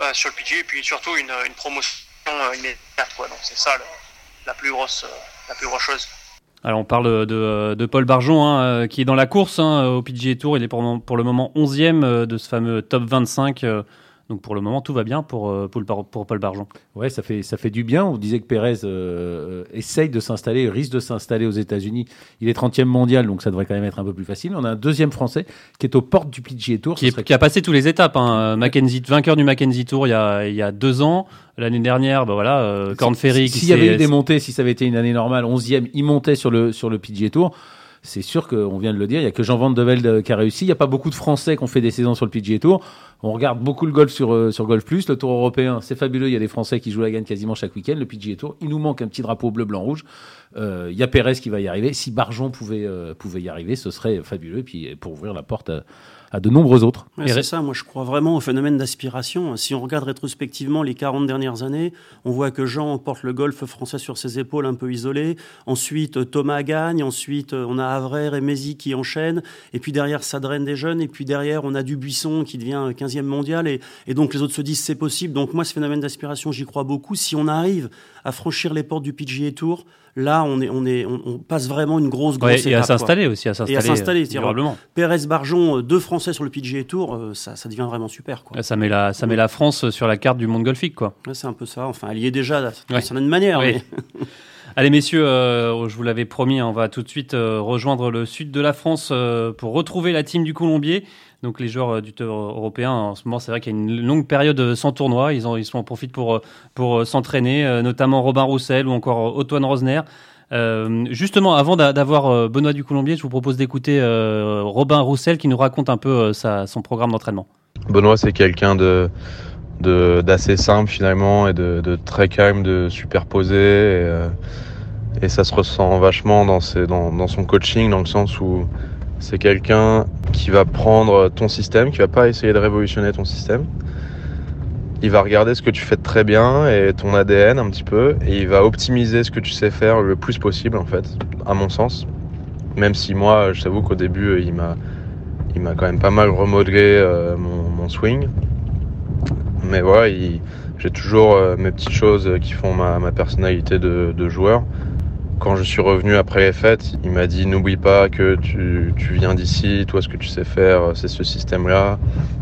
euh, sur le PG et puis surtout une, une promotion euh, immédiate. Quoi. Donc c'est ça la, plus grosse, euh, la plus grosse chose. Alors on parle de, de Paul Barjon hein, qui est dans la course hein, au PGA Tour. Il est pour, pour le moment 11e de ce fameux top 25 donc pour le moment, tout va bien pour, euh, pour, pour Paul Barjon. Ouais, ça fait, ça fait du bien. On disait que Pérez euh, essaye de s'installer, risque de s'installer aux États-Unis. Il est 30e mondial, donc ça devrait quand même être un peu plus facile. On a un deuxième Français qui est aux portes du PGA Tour. Qui, qui a passé toutes les étapes. Hein. Mackenzie, vainqueur du Mackenzie Tour il y a, il y a deux ans. L'année dernière, bah voilà, euh, Corn Ferry. S'il y avait eu des montées, si ça avait été une année normale, 11e, il montait sur le, sur le PGA Tour c'est sûr qu'on vient de le dire, il n'y a que Jean Van de Velde qui a réussi. Il n'y a pas beaucoup de Français qui ont fait des saisons sur le PGA Tour. On regarde beaucoup le golf sur, euh, sur Golf Plus. Le Tour européen, c'est fabuleux. Il y a des Français qui jouent la gagne quasiment chaque week-end. Le PGA Tour, il nous manque un petit drapeau bleu, blanc, rouge. Euh, il y a Pérez qui va y arriver. Si Barjon pouvait, euh, pouvait y arriver, ce serait fabuleux. Et puis pour ouvrir la porte à de nombreux autres. Ouais, c'est ça, moi je crois vraiment au phénomène d'aspiration. Si on regarde rétrospectivement les 40 dernières années, on voit que Jean porte le golf français sur ses épaules un peu isolé. Ensuite, Thomas gagne. Ensuite, on a Avray et Mézi qui enchaînent. Et puis derrière, ça draine des jeunes. Et puis derrière, on a Dubuisson qui devient 15e mondial. Et, et donc les autres se disent c'est possible. Donc moi, ce phénomène d'aspiration, j'y crois beaucoup. Si on arrive à franchir les portes du PGA Tour, là, on, est, on, est, on, passe vraiment une grosse, grosse ouais, Et à s'installer aussi, à s'installer. Et à s'installer, probablement. Pérez Barjon, deux Français sur le PGA Tour, euh, ça, ça devient vraiment super. Quoi. Ça, met la, ça met la France sur la carte du monde golfique. Quoi. Ouais, c'est un peu ça. Enfin, elle y est déjà d'une certaine manière. Mais... Allez messieurs, euh, je vous l'avais promis, on va tout de suite euh, rejoindre le sud de la France euh, pour retrouver la team du Colombier. Donc les joueurs du tour européen, en ce moment, c'est vrai qu'il y a une longue période sans tournoi. Ils, en, ils en profitent pour, pour s'entraîner, notamment Robin Roussel ou encore Antoine Rosner. Euh, justement, avant d'avoir Benoît du Colombier, je vous propose d'écouter euh, Robin Roussel qui nous raconte un peu euh, son programme d'entraînement. Benoît, c'est quelqu'un de d'assez simple finalement et de, de, très calme, de superposé. Et, et ça se ressent vachement dans, ses, dans, dans, son coaching, dans le sens où c'est quelqu'un qui va prendre ton système, qui va pas essayer de révolutionner ton système. Il va regarder ce que tu fais très bien et ton ADN un petit peu, et il va optimiser ce que tu sais faire le plus possible en fait, à mon sens. Même si moi, je t'avoue qu'au début, il m'a, il m'a quand même pas mal remodelé euh, mon, swing. Mais voilà, il- j'ai toujours euh, mes petites choses qui font ma, personnalité de joueur. Quand je suis revenu après les fêtes, il m'a dit n'oublie pas que tu, viens d'ici, toi ce que tu sais faire, c'est ce système-là.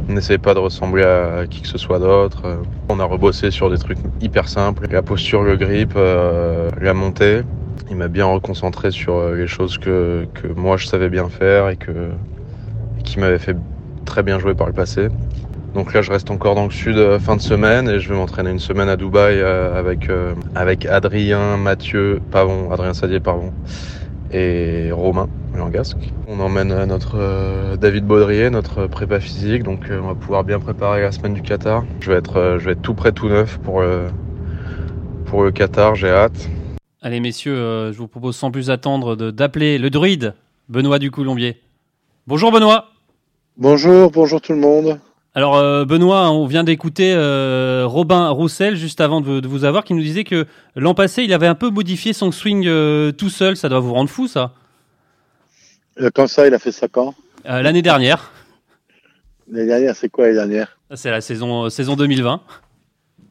N'essaie pas de ressembler à qui que ce soit d'autre. Euh, On a rebossé sur des trucs hyper simples, la posture, le grip, euh, la montée. Il m'a bien reconcentré sur euh, les choses que, moi je savais bien faire et qui m'avaient fait très bien jouer par le passé. Donc là, je reste encore dans le sud euh, fin de semaine et je vais m'entraîner une semaine à Dubaï euh, avec, euh, avec Adrien, Mathieu, Pavon, Adrien Sadier, pardon, et Romain Langasque. On emmène notre euh, David Baudrier, notre prépa physique, donc euh, on va pouvoir bien préparer la semaine du Qatar. Je vais être, euh, je vais être tout prêt, tout neuf pour le, pour le Qatar, j'ai hâte. Allez, messieurs, euh, je vous propose sans plus attendre de- d'appeler le druide, Benoît du Coulombier. Bonjour Benoît Bonjour, bonjour tout le monde. Alors euh, Benoît, on vient d'écouter euh, Robin Roussel juste avant de, de vous avoir qui nous disait que l'an passé il avait un peu modifié son swing euh, tout seul. Ça doit vous rendre fou ça Quand ça, il a fait ça quand? L'année dernière, L'année dernière, c'est quoi l'année dernière? C'est la saison euh, saison 2020.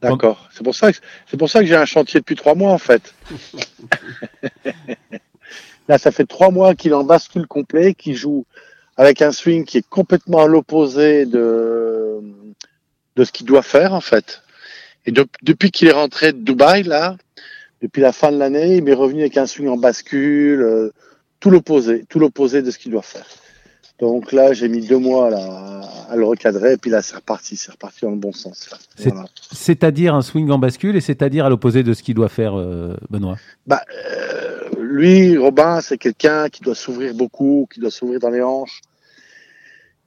D'accord. C'est pour ça que c'est pour ça que j'ai un chantier depuis trois mois en fait. Là, ça fait trois mois qu'il en bascule complet, qu'il joue avec un swing qui est complètement à l'opposé de de ce qu'il doit faire en fait. Et de- depuis qu'il est rentré de Dubaï là, depuis la fin de l'année, il m'est revenu avec un swing en bascule, euh, tout l'opposé, tout l'opposé de ce qu'il doit faire. Donc là, j'ai mis deux mois là, à le recadrer, et puis là, c'est reparti, c'est reparti dans le bon sens. Voilà. C'est-à-dire un swing en bascule et c'est-à-dire à l'opposé de ce qu'il doit faire, euh, Benoît? Bah, euh, lui, Robin, c'est quelqu'un qui doit s'ouvrir beaucoup, qui doit s'ouvrir dans les hanches,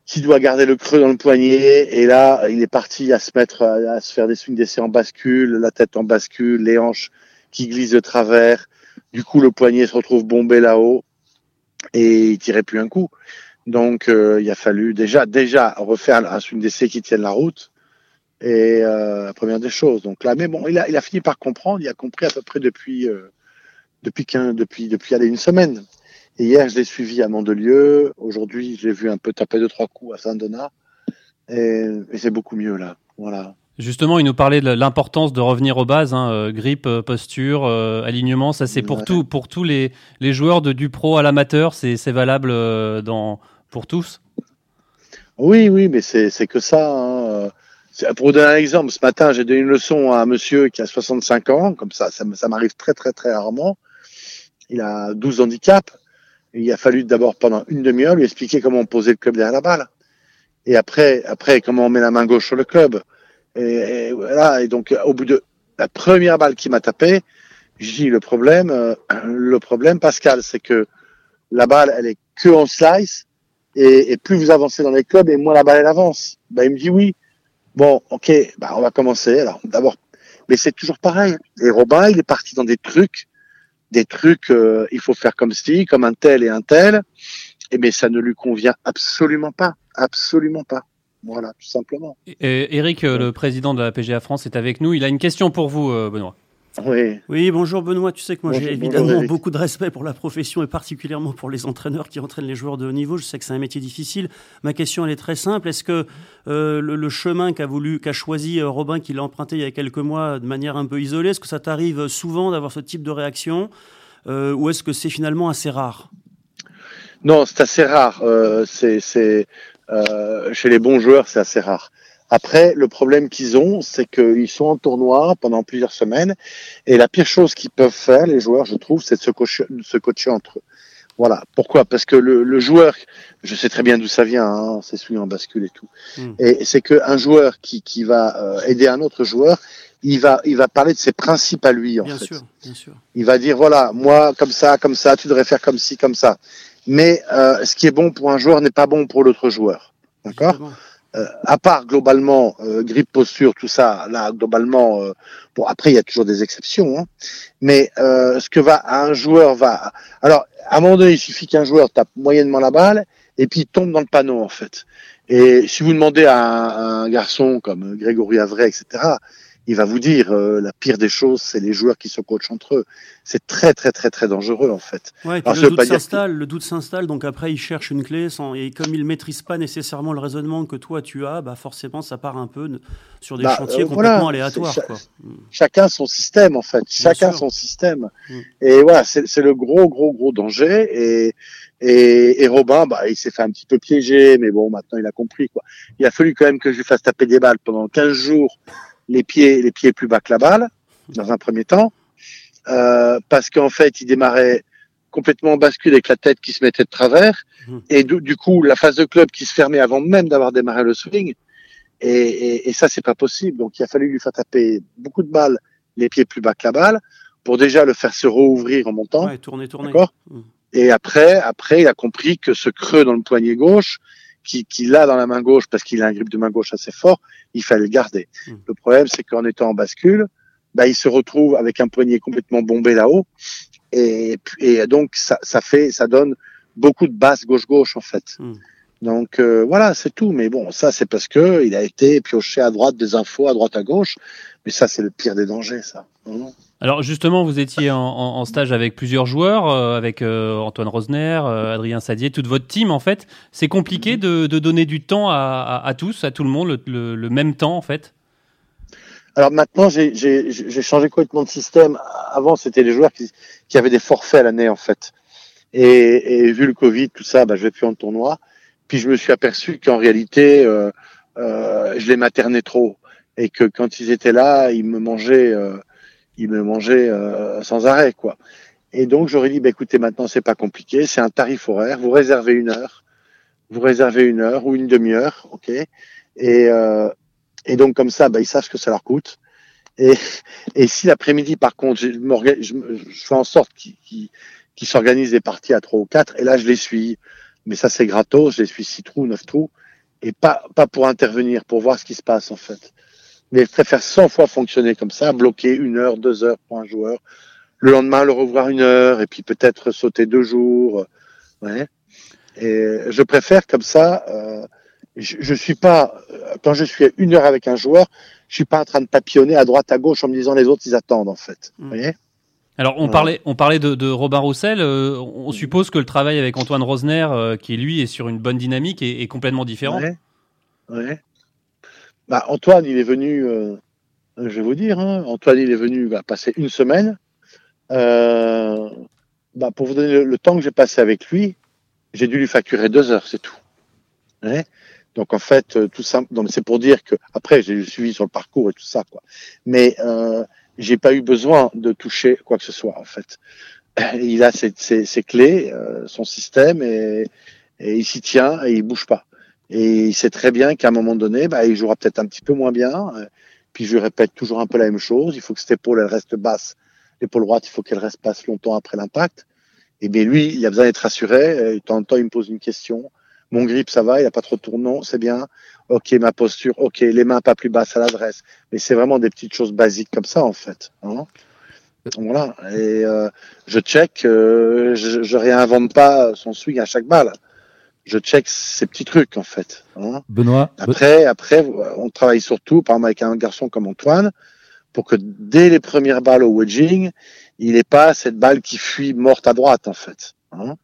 qui doit garder le creux dans le poignet. Et là, il est parti à se mettre, à, se faire des swings d'essai en bascule, la tête en bascule, les hanches qui glissent de travers. Du coup, le poignet se retrouve bombé là-haut et il tirait plus un coup. Donc, euh, il a fallu déjà, déjà refaire un swing d'essai qui tienne la route. Et euh, la première des choses. Donc là, mais bon, il a, il a fini par comprendre. Il a compris à peu près depuis. euh, depuis qu'un depuis depuis aller une semaine. Et hier, je l'ai suivi à Mandelieu. Aujourd'hui, je l'ai vu un peu taper deux trois coups à Saint-Donat. Et, et c'est beaucoup mieux là. Voilà. Justement, il nous parlait de l'importance de revenir aux bases, hein, euh, grip, euh, posture, euh, alignement. Ça, c'est pour Ouais. tout, pour tous les, les joueurs de du pro à l'amateur. C'est valable dans pour tous. Oui, oui, mais c'est que ça. hein. Pour vous donner un exemple, ce matin, j'ai donné une leçon à un monsieur qui a 65 ans, comme ça, ça m'arrive très très très rarement. Il a 12 handicaps. Il a fallu d'abord pendant une demi-heure lui expliquer comment on posait le club derrière la balle. Et après, après comment on met la main gauche sur le club. Et, voilà. Et donc, au bout de la première balle qui m'a tapé, je dis le problème, euh, le problème, Pascal, c'est que la balle, elle est que en slice. Et, plus vous avancez dans les clubs, et moins la balle elle avance. Ben, il me dit oui. Bon, ok, bah, on va commencer. Alors, d'abord, mais c'est toujours pareil. Et Robin, il est parti dans des trucs, des trucs, euh, il faut faire comme ci, comme un tel et un tel. Et mais ça ne lui convient absolument pas, absolument pas. Voilà, tout simplement. Et, Eric, euh, le président de la PGA France, est avec nous. Il a une question pour vous, euh, Benoît. Oui. Oui, bonjour Benoît. Tu sais que moi j'ai évidemment beaucoup de respect pour la profession et particulièrement pour les entraîneurs qui entraînent les joueurs de haut niveau. Je sais que c'est un métier difficile. Ma question elle est très simple. Est-ce que euh, le, le chemin qu'a voulu, qu'a choisi euh, Robin, qu'il a emprunté il y a quelques mois de manière un peu isolée, est-ce que ça t'arrive souvent d'avoir ce type de réaction euh, ou est-ce que c'est finalement assez rare? Non, c'est assez rare. Euh, c'est, chez les bons joueurs, c'est assez rare. Après, le problème qu'ils ont, c'est qu'ils sont en tournoi pendant plusieurs semaines, et la pire chose qu'ils peuvent faire, les joueurs, je trouve, c'est de se coacher, de se coacher entre eux. Voilà. Pourquoi? Parce que le, le joueur, je sais très bien d'où ça vient, hein, c'est celui en bascule et tout. Mm. Et c'est qu'un joueur qui, qui va euh, aider un autre joueur, il va, il va parler de ses principes à lui, en Bien fait. sûr, bien sûr. Il va dire voilà, moi comme ça, comme ça, tu devrais faire comme ci, comme ça. Mais euh, ce qui est bon pour un joueur n'est pas bon pour l'autre joueur. D'accord? Euh, À part globalement euh, grip posture, tout ça, là globalement. euh, bon après il y a toujours des exceptions, hein, mais euh, ce que va un joueur va. Alors à un moment donné, il suffit qu'un joueur tape moyennement la balle et puis il tombe dans le panneau en fait. Et si vous demandez à un, à un garçon comme Grégory Avray, etc., il va vous dire euh, la pire des choses, c'est les joueurs qui se coachent entre eux. C'est très très très très dangereux en fait. Ouais, Alors, le, doute s'installe, le doute s'installe, donc après il cherche une clé, sans, et comme il maîtrise pas nécessairement le raisonnement que toi tu as, bah forcément ça part un peu sur des Bah, chantiers euh, complètement voilà, aléatoires. quoi. chacun son système en fait, chacun son système. Mm. Et voilà, c'est c'est le gros gros gros danger. Et et, et Robin, bah, il s'est fait un petit peu piéger, mais bon, maintenant il a compris quoi. Il a fallu quand même que je lui fasse taper des balles pendant 15 jours, les pieds les pieds plus bas que la balle, dans un premier temps, euh, parce qu'en fait il démarrait complètement en bascule avec la tête qui se mettait de travers, Mm. et du, du coup la phase de club qui se fermait avant même d'avoir démarré le swing. Et, et, et ça, c'est pas possible. Donc, il a fallu lui faire taper beaucoup de balles, les pieds plus bas que la balle, pour déjà le faire se rouvrir en montant. Ouais, tourner, tourner. D'accord Mm. Et après, après, il a compris que ce creux dans le poignet gauche, qui- qu'il a dans la main gauche parce qu'il a un grip de main gauche assez fort, il fallait le garder. Mm. Le problème, c'est qu'en étant en bascule, bah, il se retrouve avec un poignet complètement bombé là-haut. Et, et donc, ça, ça fait, ça donne beaucoup de basse gauche-gauche, en fait. Mm. Donc, euh, voilà, c'est tout. Mais bon, ça, c'est parce que il a été pioché à droite des infos, à droite à gauche. Mais ça, c'est le pire des dangers, ça. Alors justement, vous étiez en, stage avec plusieurs joueurs, euh, avec euh, Antoine Rosner, euh, Adrien Sadier, toute votre team en fait. C'est compliqué de, de donner du temps à, à- tous, à tout le monde, le, le- le même temps en fait? Alors maintenant, j'ai changé complètement de système. Avant, c'était les joueurs qui, qui avaient des forfaits à l'année, en fait. Et, et vu le Covid, tout ça, bah, je vais plus en tournoi. Puis je me suis aperçu qu'en réalité, euh, euh, je les maternais trop. Et que quand ils étaient là, ils me mangeaient, euh, ils me mangeaient euh, sans arrêt, quoi. Et donc, j'aurais dit, bah, écoutez, maintenant, c'est pas compliqué. C'est un tarif horaire. Vous réservez une heure. Vous réservez une heure ou une demi-heure, OK? Et, euh, et donc, comme ça, bah, ils savent ce que ça leur coûte. Et, et si l'après-midi, par contre, je, je, je fais en sorte qu'ils qu'ils- qu'ils s'organisent des parties à trois ou quatre, et là, je les suis. Mais ça, c'est gratos, je les suis six trous, neuf trous, et pas, pas pour intervenir, pour voir ce qui se passe, en fait. Mais je préfère 100 fois fonctionner comme ça, bloquer une heure, deux heures pour un joueur, le lendemain, le revoir une heure, et puis peut-être sauter deux jours. Ouais. Et je préfère comme ça, euh, je, je suis pas, euh, quand je suis à une heure avec un joueur, je suis pas en train de papillonner à droite, à gauche en me disant les autres, ils attendent, en fait. Mm. Vous voyez? Alors on Ouais. parlait, on parlait de, de Robin Roussel. euh, on suppose que le travail avec Antoine Rosner, euh, qui lui est sur une bonne dynamique, est, est complètement différent. Ouais. Ouais. Bah, Antoine, il est venu, euh, je vais vous dire, hein, Antoine, il est venu bah, passer une semaine. Euh, bah, pour vous donner le, temps que j'ai passé avec lui, j'ai dû lui facturer deux heures, c'est tout. Donc en fait, euh, tout simple. C'est pour dire que après, j'ai suivi sur le parcours et tout ça, quoi. Mais euh, j'ai pas eu besoin de toucher quoi que ce soit, en fait. Il a ses, ses, ses clés, euh, son système, et, et il s'y tient et il bouge pas. Et il sait très bien qu'à un moment donné, bah, il jouera peut-être un petit peu moins bien. euh, Puis je répète toujours un peu la même chose. Il faut que cette épaule, elle reste basse. L'épaule droite, il faut qu'elle reste basse longtemps après l'impact. Et bien lui, il a besoin d'être rassuré. Euh, De temps en temps, il me pose une question. Mon grip, ça va, il a pas trop de tournon, c'est bien. Ok, ma posture, ok, les mains pas plus basses à l'adresse. Mais c'est vraiment des petites choses basiques comme ça, en fait. hein. Voilà. Et euh, je check, euh, je, je réinvente pas son swing à chaque balle. Je check ces petits trucs, en fait. hein. Benoît, Après, après, on travaille surtout, par exemple, avec un garçon comme Antoine, pour que dès les premières balles au wedging, il n'ait pas cette balle qui fuit morte à droite, en fait. hein.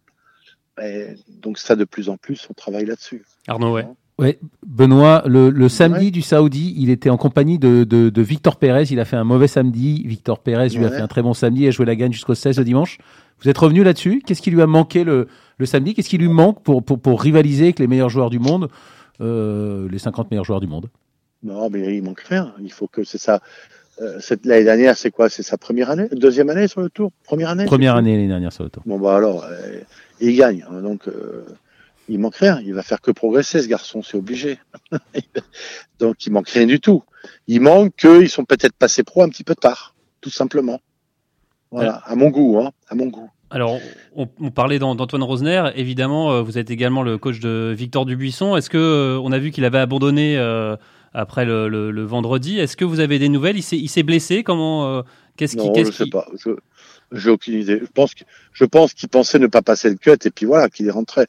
Et donc ça, de plus en plus, on travaille là-dessus. Arnaud, ouais. Ouais, Benoît, le, le samedi du Saoudi, il était en compagnie de, de, de Victor Pérez. Il a fait un mauvais samedi. Victor Pérez lui a fait un très bon samedi et a joué la gagne jusqu'au 16 le dimanche. Vous êtes revenu là-dessus? Qu'est-ce qui lui a manqué le, le samedi? Qu'est-ce qui lui manque pour, pour, pour rivaliser avec les meilleurs joueurs du monde, euh, les 50 meilleurs joueurs du monde? Non, mais il manque rien. Il faut que c'est ça. Euh, L'année dernière, c'est quoi? C'est sa première année Deuxième année sur le tour? Première année Première année l'année dernière sur le tour. Bon, bah alors, euh, il gagne. hein, donc, euh, il manque rien. Il va faire que progresser, ce garçon, c'est obligé. donc, il manque rien du tout. Il manque qu'ils sont peut-être passés pro un petit peu tard, tout simplement. Voilà, à mon goût, hein, à mon goût. Alors, on, on parlait d'An- d'Antoine Rosner. Évidemment, euh, vous êtes également le coach de Victor Dubuisson. Est-ce que euh, on a vu qu'il avait abandonné euh, après le, le- le vendredi Est-ce que vous avez des nouvelles? Il s'est blessé Comment euh, Qu'est-ce qui je sais qui- pas. Je j'ai aucune idée. Je pense que je pense qu'il pensait ne pas passer le cut et puis voilà qu'il est rentré.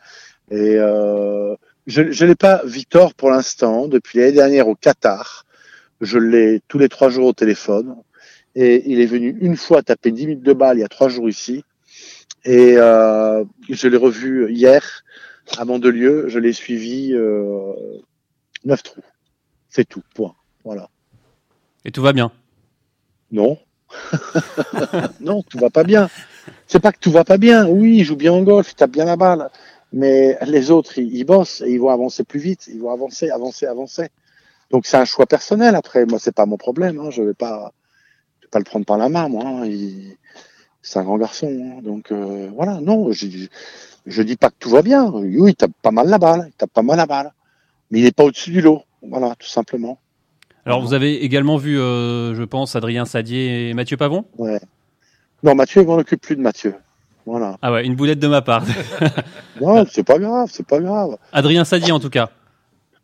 Et euh, je je l'ai pas Victor pour l'instant depuis l'année dernière au Qatar Je l'ai tous les trois jours au téléphone. Et il est venu une fois taper 10 minutes de balle il y a trois jours ici. Et euh, je l'ai revu hier à Mandelieu. Je l'ai suivi euh, neuf trous. C'est tout. Point. Voilà. Et tout va bien? Non. non, tout va pas bien. C'est pas que tout va pas bien. Oui, il joue bien en golf, il tape bien la balle. Mais les autres, ils, ils bossent et ils vont avancer plus vite. Ils vont avancer, avancer, avancer. Donc c'est un choix personnel. Après, moi, c'est pas mon problème. Hein. Je vais pas, je vais pas le prendre par la main, moi. hein. Il- C'est un grand garçon. hein. Donc euh, voilà. Non, je, je dis pas que tout va bien. Oui, il tape pas mal la balle. Il tape pas mal la balle. Mais il n'est pas au-dessus du lot. Voilà, tout simplement. Alors, vous avez également vu, euh, je pense, Adrien Sadier et Mathieu Pavon? Ouais. Non, Mathieu, il m'en occupe plus de Mathieu. Voilà. Ah ouais, une boulette de ma part. Non, c'est pas grave, c'est pas grave. Adrien Sadier, en tout cas.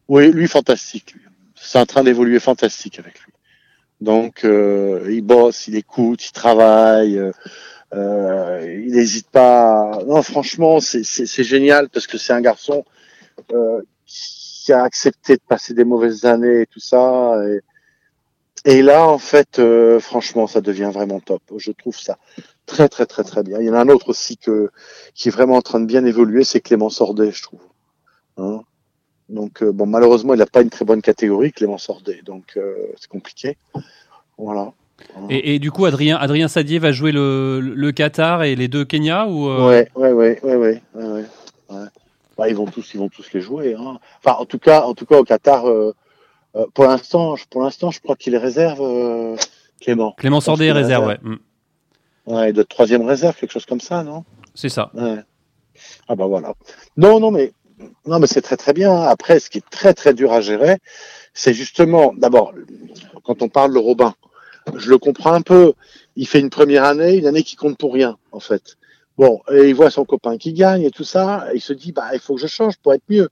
Oui, lui, fantastique. C'est en train d'évoluer fantastique avec lui. Donc, euh, il bosse, il écoute, il travaille, euh, euh, il n'hésite pas. à- Non, franchement, c'est- génial parce que c'est un garçon euh, qui a accepté de passer des mauvaises années et tout ça. Et, et là, en fait, euh, franchement, ça devient vraiment top. Je trouve ça très, très, très, très bien. Il y en a un autre aussi que, qui est vraiment en train de bien évoluer, c'est Clément Sordet, je trouve. Hein donc, euh, bon, malheureusement, il n'a pas une très bonne catégorie, Clément Sordet. Donc, euh, c'est compliqué. Voilà. Et, et du coup, Adrien, Adrien Sadier va jouer le, le Qatar et les deux Kenya ou Ouais, ouais, ouais, ouais, ouais, ouais, ouais. ouais. Bah, ils vont tous, ils vont tous les jouer. Hein. Enfin, en tout cas, en tout cas, au Qatar, euh, pour l'instant, je- pour l'instant, je crois qu'il est réserve, euh, Clément. Clément Sordet est réserve, ouais. Mm. Ouais, il doit être troisième réserve, quelque chose comme ça, non? C'est ça. Ouais. Ah bah voilà. Non, non, mais non, mais c'est très très bien. Après, ce qui est très très dur à gérer, c'est justement, d'abord, quand on parle de Robin, je le comprends un peu. Il fait une première année, une année qui compte pour rien, en fait. Bon, et il voit son copain qui gagne et tout ça, et il se dit, bah, il faut que je change pour être mieux.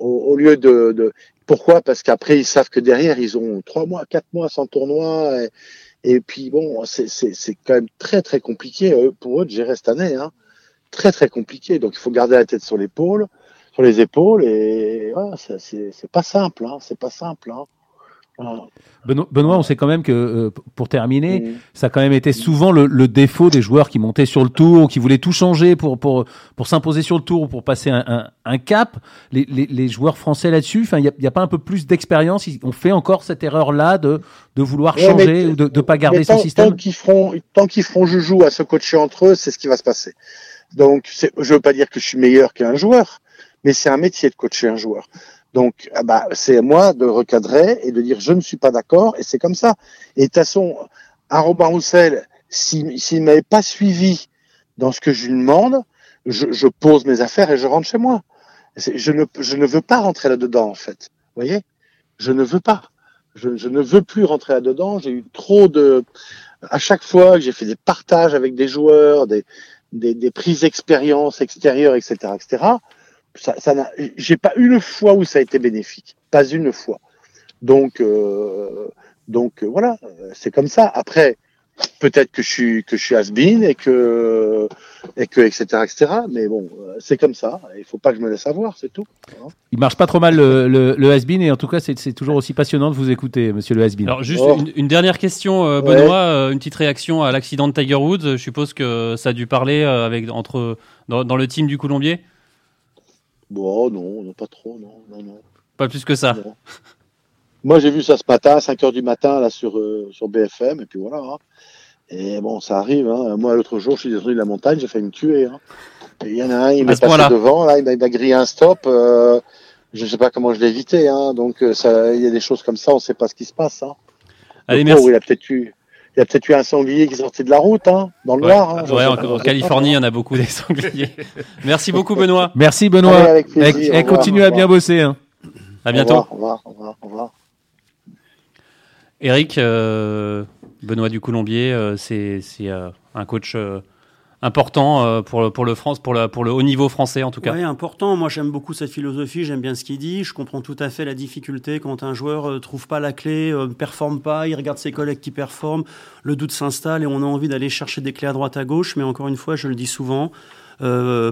Au, au lieu de, de, pourquoi? Parce qu'après, ils savent que derrière, ils ont trois mois, quatre mois sans tournoi, et, puis bon, c'est quand même très très compliqué euh, pour eux de gérer cette année, hein. Très très compliqué. Donc il faut garder la tête sur l'épaule, sur les épaules, et voilà, c'est c'est pas simple, hein. C'est pas simple, hein. Benoît, Benoît, on sait quand même que, euh, pour terminer, Mhm. ça a quand même été souvent le, le défaut des joueurs qui montaient sur le tour, qui voulaient tout changer pour, pour, pour s'imposer sur le tour ou pour passer un, un, un cap. Les, les, les joueurs français là-dessus, enfin, il n'y a, y a pas un peu plus d'expérience Ils- On fait encore cette erreur-là de, de vouloir Ouais, changer mais- ou de ne pas garder Mais son tant, système Tant qu'ils feront, tant qu'ils feront joujou à se coacher entre eux, c'est ce qui va se passer. Donc, je veux pas dire que je suis meilleur qu'un joueur, mais c'est un métier de coacher un joueur. Donc, ah bah, c'est à moi de recadrer et de dire je ne suis pas d'accord et c'est comme ça. Et de toute façon, un Robin Roussel, s'il ne m'avait pas suivi dans ce que je lui demande, je, pose mes affaires et je rentre chez moi. Je ne, veux pas rentrer là-dedans, en fait. Vous voyez? Je ne veux pas. Je, ne veux plus rentrer là-dedans. J'ai eu trop de... À chaque fois que j'ai fait des partages avec des joueurs, des prises d'expérience extérieures, etc., etc., ça, ça j'ai pas une fois où ça a été bénéfique, pas une fois. Donc, euh, donc euh, voilà, c'est comme ça. Après, peut-être que je suis que je suis has-been et que et que etc., etc. Mais bon, euh, c'est comme ça. Il faut pas que je me laisse avoir, c'est tout. Il marche pas trop mal le, le, le has-been et en tout cas, c'est c'est toujours aussi passionnant de vous écouter, monsieur le has-been. Alors juste Oh. une, une dernière question, Ouais. Benoît, une petite réaction à l'accident de Tiger Woods. Je suppose que ça a dû parler avec entre dans, dans le team du Colombier. Bon, non, non, pas trop, non, non, non. Pas plus que ça. Non. Moi, j'ai vu ça ce matin, à 5 heures du matin, là, sur, euh, sur BFM, et puis voilà. hein. Et bon, ça arrive. Hein. Moi, l'autre jour, je suis descendu de la montagne, j'ai failli me tuer. Hein. Et il y en a un, il m'est ce passé point-là. devant, là, il m'a il m'a grillé un stop. Euh, je sais pas comment je l'ai évité. Hein. Donc, euh, ça, il y a des choses comme ça, on sait pas ce qui se passe. Hein. Le Allez, merci. Il a peut-être eu, il a peut-être eu un sanglier qui sortait de la route, hein, dans le Ouais, noir. Hein, ouais, en, Californie, il y en a beaucoup des sangliers. Merci beaucoup, Benoît. Merci Benoît. Allez, avec plaisir, Et- au et revoir, continue à bien bosser. Hein. À bientôt. Au revoir, au revoir, au revoir. Eric, euh, Benoît du Colombier, euh, c'est c'est, euh, un coach euh, important euh, pour, pour, le France, pour, la, pour le haut niveau français en tout cas. Oui, important. Moi, j'aime beaucoup cette philosophie. J'aime bien ce qu'il dit. Je comprends tout à fait la difficulté quand un joueur euh, trouve pas la clé, euh, performe pas, il regarde ses collègues qui performent, le doute s'installe et on a envie d'aller chercher des clés à droite à gauche. Mais encore une fois, je le dis souvent,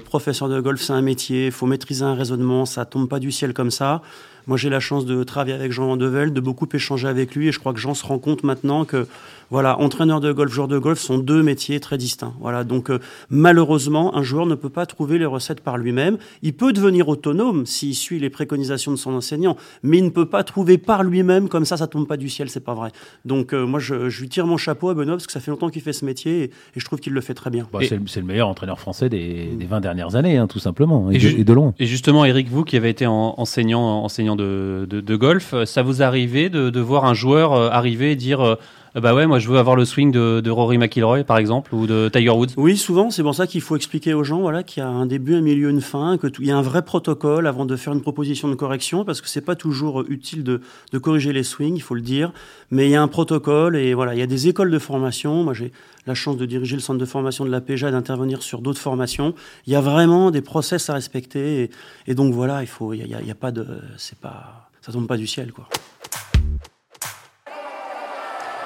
professeur de golf, c'est un métier, faut maîtriser un raisonnement, ça tombe pas du ciel comme ça. Moi, j'ai la chance de travailler avec Jean Vandevel, de beaucoup échanger avec lui, et je crois que Jean se rend compte maintenant que, voilà, entraîneur de golf, joueur de golf sont deux métiers très distincts. Voilà, donc euh, malheureusement, un joueur ne peut pas trouver les recettes par lui-même. Il peut devenir autonome s'il suit les préconisations de son enseignant, mais il ne peut pas trouver par lui-même comme ça, ça tombe pas du ciel, c'est pas vrai. Donc euh, moi, je, je, lui tire mon chapeau à Benoît parce que ça fait longtemps qu'il fait ce métier et, et je trouve qu'il le fait très bien. Bah, c'est le meilleur entraîneur français des, des 20 dernières années, hein, tout simplement, et, et, de, et, de, long. Et justement, Eric, vous qui avez été en, enseignant, enseignant de, golf, ça vous arrivait de, de voir un joueur euh, arriver et dire euh, bah ouais, moi je veux avoir le swing de, Rory McIlroy par exemple ou de Tiger Woods. Oui, souvent, c'est pour ça qu'il faut expliquer aux gens voilà qu'il y a un début, un milieu, une fin, que il y a un vrai protocole avant de faire une proposition de correction parce que c'est pas toujours utile de, corriger les swings, il faut le dire, mais il y a un protocole et voilà, il y a des écoles de formation. Moi, j'ai la chance de diriger le centre de formation de la PEJA, d'intervenir sur d'autres formations. Il y a vraiment des process à respecter et, donc voilà, il faut, a, il y a pas de, c'est pas, ça tombe pas du ciel quoi.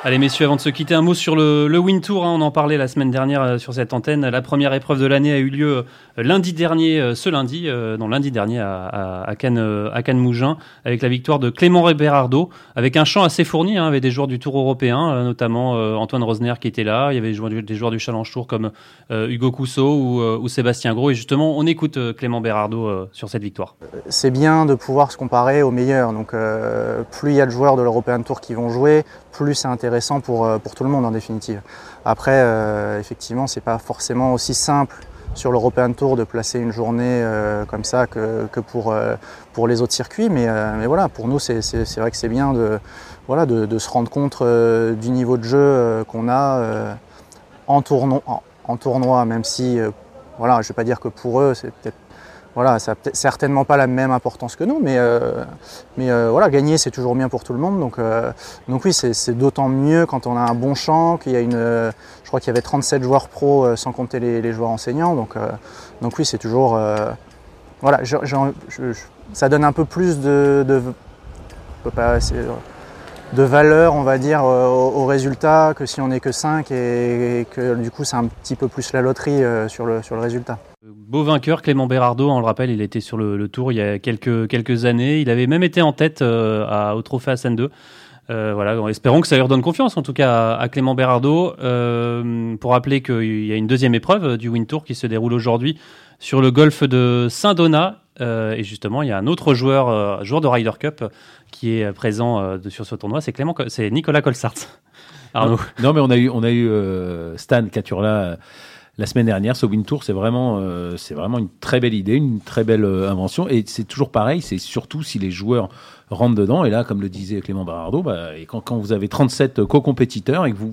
Allez messieurs, avant de se quitter, un mot sur le, le Win Tour. Hein, on en parlait la semaine dernière euh, sur cette antenne. La première épreuve de l'année a eu lieu euh, lundi dernier, euh, ce lundi, non lundi dernier à, à, à Cannes, à Cannes Mougin, avec la victoire de Clément Berardo, avec un champ assez fourni, hein, avec des joueurs du Tour européen, notamment Antoine Rosner qui était là. Il y avait des joueurs du, des joueurs du Challenge Tour comme Hugo Cousseau ou, ou, Sébastien Gros. Et justement, on écoute Clément Berardo sur cette victoire. C'est bien de pouvoir se comparer aux meilleurs. Donc, plus il y a de joueurs de l'European Tour qui vont jouer, plus c'est intéressant pour, pour tout le monde en définitive. Après, euh, effectivement, c'est pas forcément aussi simple sur l'European Tour de placer une journée euh, comme ça que, que pour, euh, pour les autres circuits, mais, euh, mais voilà, pour nous, c'est vrai que c'est bien de, voilà, de, se rendre compte euh, du niveau de jeu qu'on a en, tourno en, en, tournoi, même si, voilà, je ne vais pas dire que pour eux, c'est peut-être voilà, ça n'a certainement pas la même importance que nous, mais, euh, mais euh, voilà, gagner c'est toujours bien pour tout le monde. Donc, euh, donc oui, c'est d'autant mieux quand on a un bon champ, qu'il y a une, je crois qu'il y avait 37 joueurs pros sans compter les, joueurs enseignants. Donc, donc oui, c'est toujours, voilà, ça donne un peu plus de, de valeur, on va dire, au, résultat que si on n'est que 5 et, et, que du coup c'est un petit peu plus la loterie sur, le, sur le résultat. Beau vainqueur, Clément Berardo, on le rappelle, il était sur le, le, tour il y a quelques, quelques années. Il avait même été en tête euh, à, au trophée Hassan 2. Euh, voilà, espérons que ça lui redonne confiance en tout cas à, à Clément Berardo. Euh, pour rappeler qu'il y a une deuxième épreuve du Win Tour qui se déroule aujourd'hui sur le golfe de Saint-Donat. Et justement, il y a un autre joueur, joueur de Ryder Cup, qui est présent sur ce tournoi. C'est Clément, c'est Nicolas Colsart. Arnaud. Non, non, mais on a eu, on a eu Stan Caturla la semaine dernière. Ce Win Tour, c'est vraiment, euh, c'est vraiment une très belle idée, une très belle euh, invention. Et c'est toujours pareil, c'est surtout si les joueurs rentrent dedans. Et là, comme le disait Clément Barardo, bah, et quand, quand, vous avez 37 co-compétiteurs et que vous,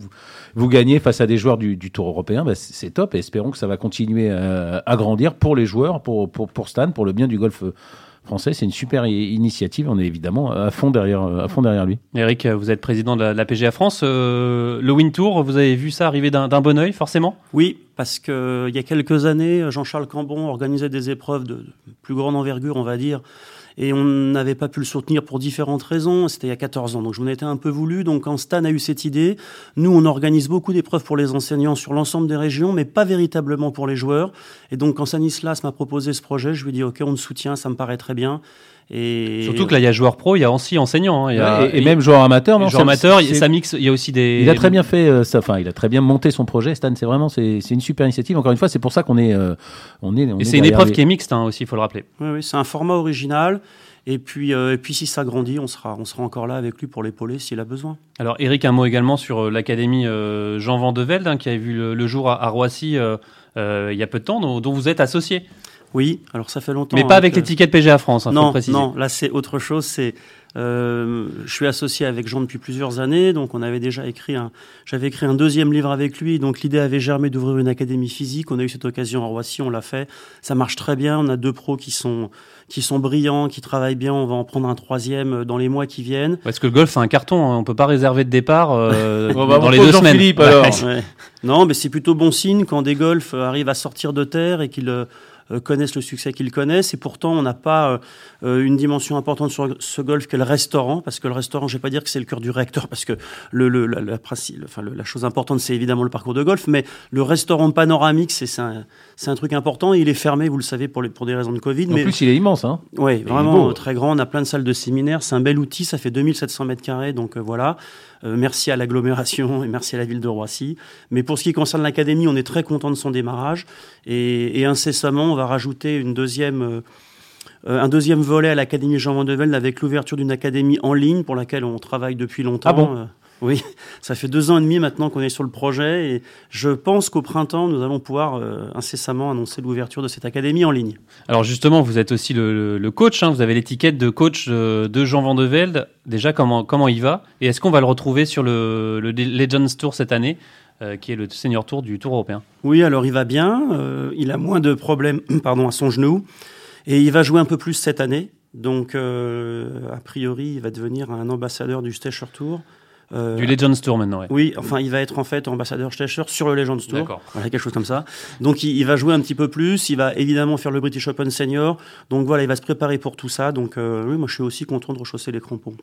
vous gagnez face à des joueurs du, du Tour européen, bah, c'est top. Et espérons que ça va continuer à, à, grandir pour les joueurs, pour, pour, pour Stan, pour le bien du golf français. C'est une super initiative. On est évidemment à fond derrière, à fond derrière lui. Eric, vous êtes président de la, de la PGA France. Euh, le Win Tour, vous avez vu ça arriver d'un bon oeil, forcément? Oui, parce qu'il euh, y a quelques années, Jean-Charles Cambon organisait des épreuves de plus grande envergure, on va dire, et on n'avait pas pu le soutenir pour différentes raisons. C'était il y a 14 ans, donc je m'en étais un peu voulu. Donc quand Stan a eu cette idée, nous on organise beaucoup d'épreuves pour les enseignants sur l'ensemble des régions, mais pas véritablement pour les joueurs. Et donc quand Stanislas m'a proposé ce projet, je lui ai dit ok, on te soutient, ça me paraît très bien. Et Surtout que là, il y a joueur pro, il y a aussi enseignant. Hein, il y a, et, et, même joueur amateur. Non, joueur amateur, ça mixe. Il y a aussi des. Il a très bien fait. Euh, ça, enfin, il a très bien monté son projet. Stan, c'est vraiment, c'est une super initiative. Encore une fois, c'est pour ça qu'on est, euh, on est. On et c'est une épreuve les... qui est mixte hein, aussi, il faut le rappeler. Oui, oui, c'est un format original. Et puis, euh, et puis si ça grandit, on sera, on sera encore là avec lui pour l'épauler s'il a besoin. Alors, Eric, un mot également sur euh, l'académie euh, Jean Vandevelde, hein, qui a vu le, le jour à, à Roissy euh, il y a peu de temps, dont, dont vous êtes associé. Oui, alors ça fait longtemps. Mais pas avec que... l'étiquette PGA France, hein, non, faut préciser. Non, là c'est autre chose. C'est, euh, je suis associé avec Jean depuis plusieurs années, donc on avait déjà écrit un, j'avais écrit un deuxième livre avec lui, donc l'idée avait germé d'ouvrir une académie physique. On a eu cette occasion à Roissy, on l'a fait. Ça marche très bien. On a deux pros qui sont, qui sont brillants, qui travaillent bien. On va en prendre un troisième dans les mois qui viennent. Parce que le golf c'est un carton, hein. on peut pas réserver de départ euh, dans les deux semaines. Philippe, alors. Ouais. Non, mais c'est plutôt bon signe quand des golfs arrivent à sortir de terre et qu'ils euh, connaissent le succès qu'ils connaissent. Et pourtant, on n'a pas euh, une dimension importante sur ce golf qu'est le restaurant, parce que le restaurant, je ne vais pas dire que c'est le cœur du réacteur, parce que le, la, la chose importante, c'est évidemment le parcours de golf, mais le restaurant panoramique, c'est un, un, truc important. Il est fermé, vous le savez, pour, les, pour des raisons de Covid. En mais, plus, il est immense. Hein oui, vraiment très grand. On a plein de salles de séminaire. C'est un bel outil. Ça fait 2700 mètres carrés. Donc voilà. Euh, merci à l'agglomération et merci à la ville de Roissy. Mais pour ce qui concerne l'académie, on est très content de son démarrage. Et, et incessamment, on va rajouter une deuxième, euh, un deuxième volet à l'académie Jean Vandevelde avec l'ouverture d'une académie en ligne pour laquelle on travaille depuis longtemps. Ah bon? Euh, oui, ça fait deux ans et demi maintenant qu'on est sur le projet et je pense qu'au printemps, nous allons pouvoir euh, incessamment annoncer l'ouverture de cette académie en ligne. Alors justement, vous êtes aussi le, le coach, hein, vous avez l'étiquette de coach de, de Jean Van de Velde. Déjà, comment, comment il va? Et est-ce qu'on va le retrouver sur le, le Legends Tour cette année euh, qui est le senior tour du Tour européen? Oui, alors il va bien, euh, il a moins de problèmes pardon, à son genou et il va jouer un peu plus cette année. Donc, a priori, il va devenir un ambassadeur du Stecher Tour. Euh, du Legends Tour maintenant, ouais. Oui, enfin, il va être en fait ambassadeur Stecher sur le Legends Tour. D'accord. Voilà, quelque chose comme ça. Donc, il, il, va jouer un petit peu plus. Il va évidemment faire le British Open Senior. Donc, voilà, il va se préparer pour tout ça. Donc, euh, oui, moi, je suis aussi content de rechausser les crampons.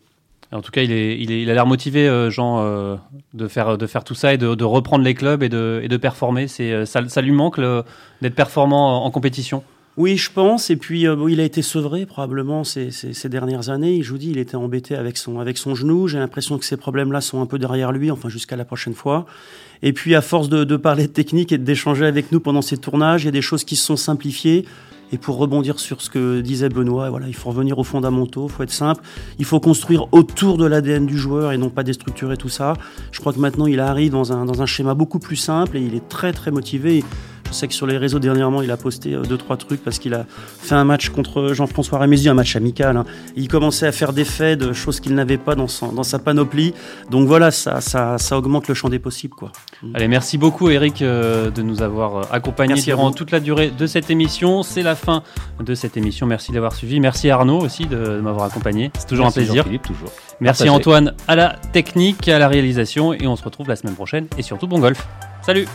En tout cas, il, est, il, est, il a l'air motivé, euh, Jean, euh, de, faire, de faire tout ça et de, de reprendre les clubs et de, et de performer. C'est, ça, ça lui manque d'être performant en, en compétition oui, je pense. Et puis, euh, bon, il a été sevré probablement ces, ces, dernières années. Je vous dis, il était embêté avec son, avec son genou. J'ai l'impression que ces problèmes-là sont un peu derrière lui, enfin jusqu'à la prochaine fois. Et puis, à force de, de parler de technique et d'échanger avec nous pendant ces tournages, il y a des choses qui se sont simplifiées. Et pour rebondir sur ce que disait Benoît, voilà, il faut revenir aux fondamentaux, il faut être simple, il faut construire autour de l'ADN du joueur et non pas déstructurer tout ça. Je crois que maintenant il arrive dans un, dans un schéma beaucoup plus simple et il est très très motivé. Je sais que sur les réseaux dernièrement, il a posté deux trois trucs parce qu'il a fait un match contre Jean-François Rémézy, un match amical. Hein. Il commençait à faire des faits de choses qu'il n'avait pas dans, son, dans sa panoplie. Donc voilà, ça, ça, ça augmente le champ des possibles. Quoi. Allez, merci beaucoup Eric euh, de nous avoir accompagnés durant toute la durée de cette émission. C'est la fin de cette émission. Merci d'avoir suivi. Merci Arnaud aussi de, de m'avoir accompagné. C'est toujours merci un plaisir. Philippe, toujours. Merci. Antoine à la technique, à la réalisation et on se retrouve la semaine prochaine et surtout bon golf. Salut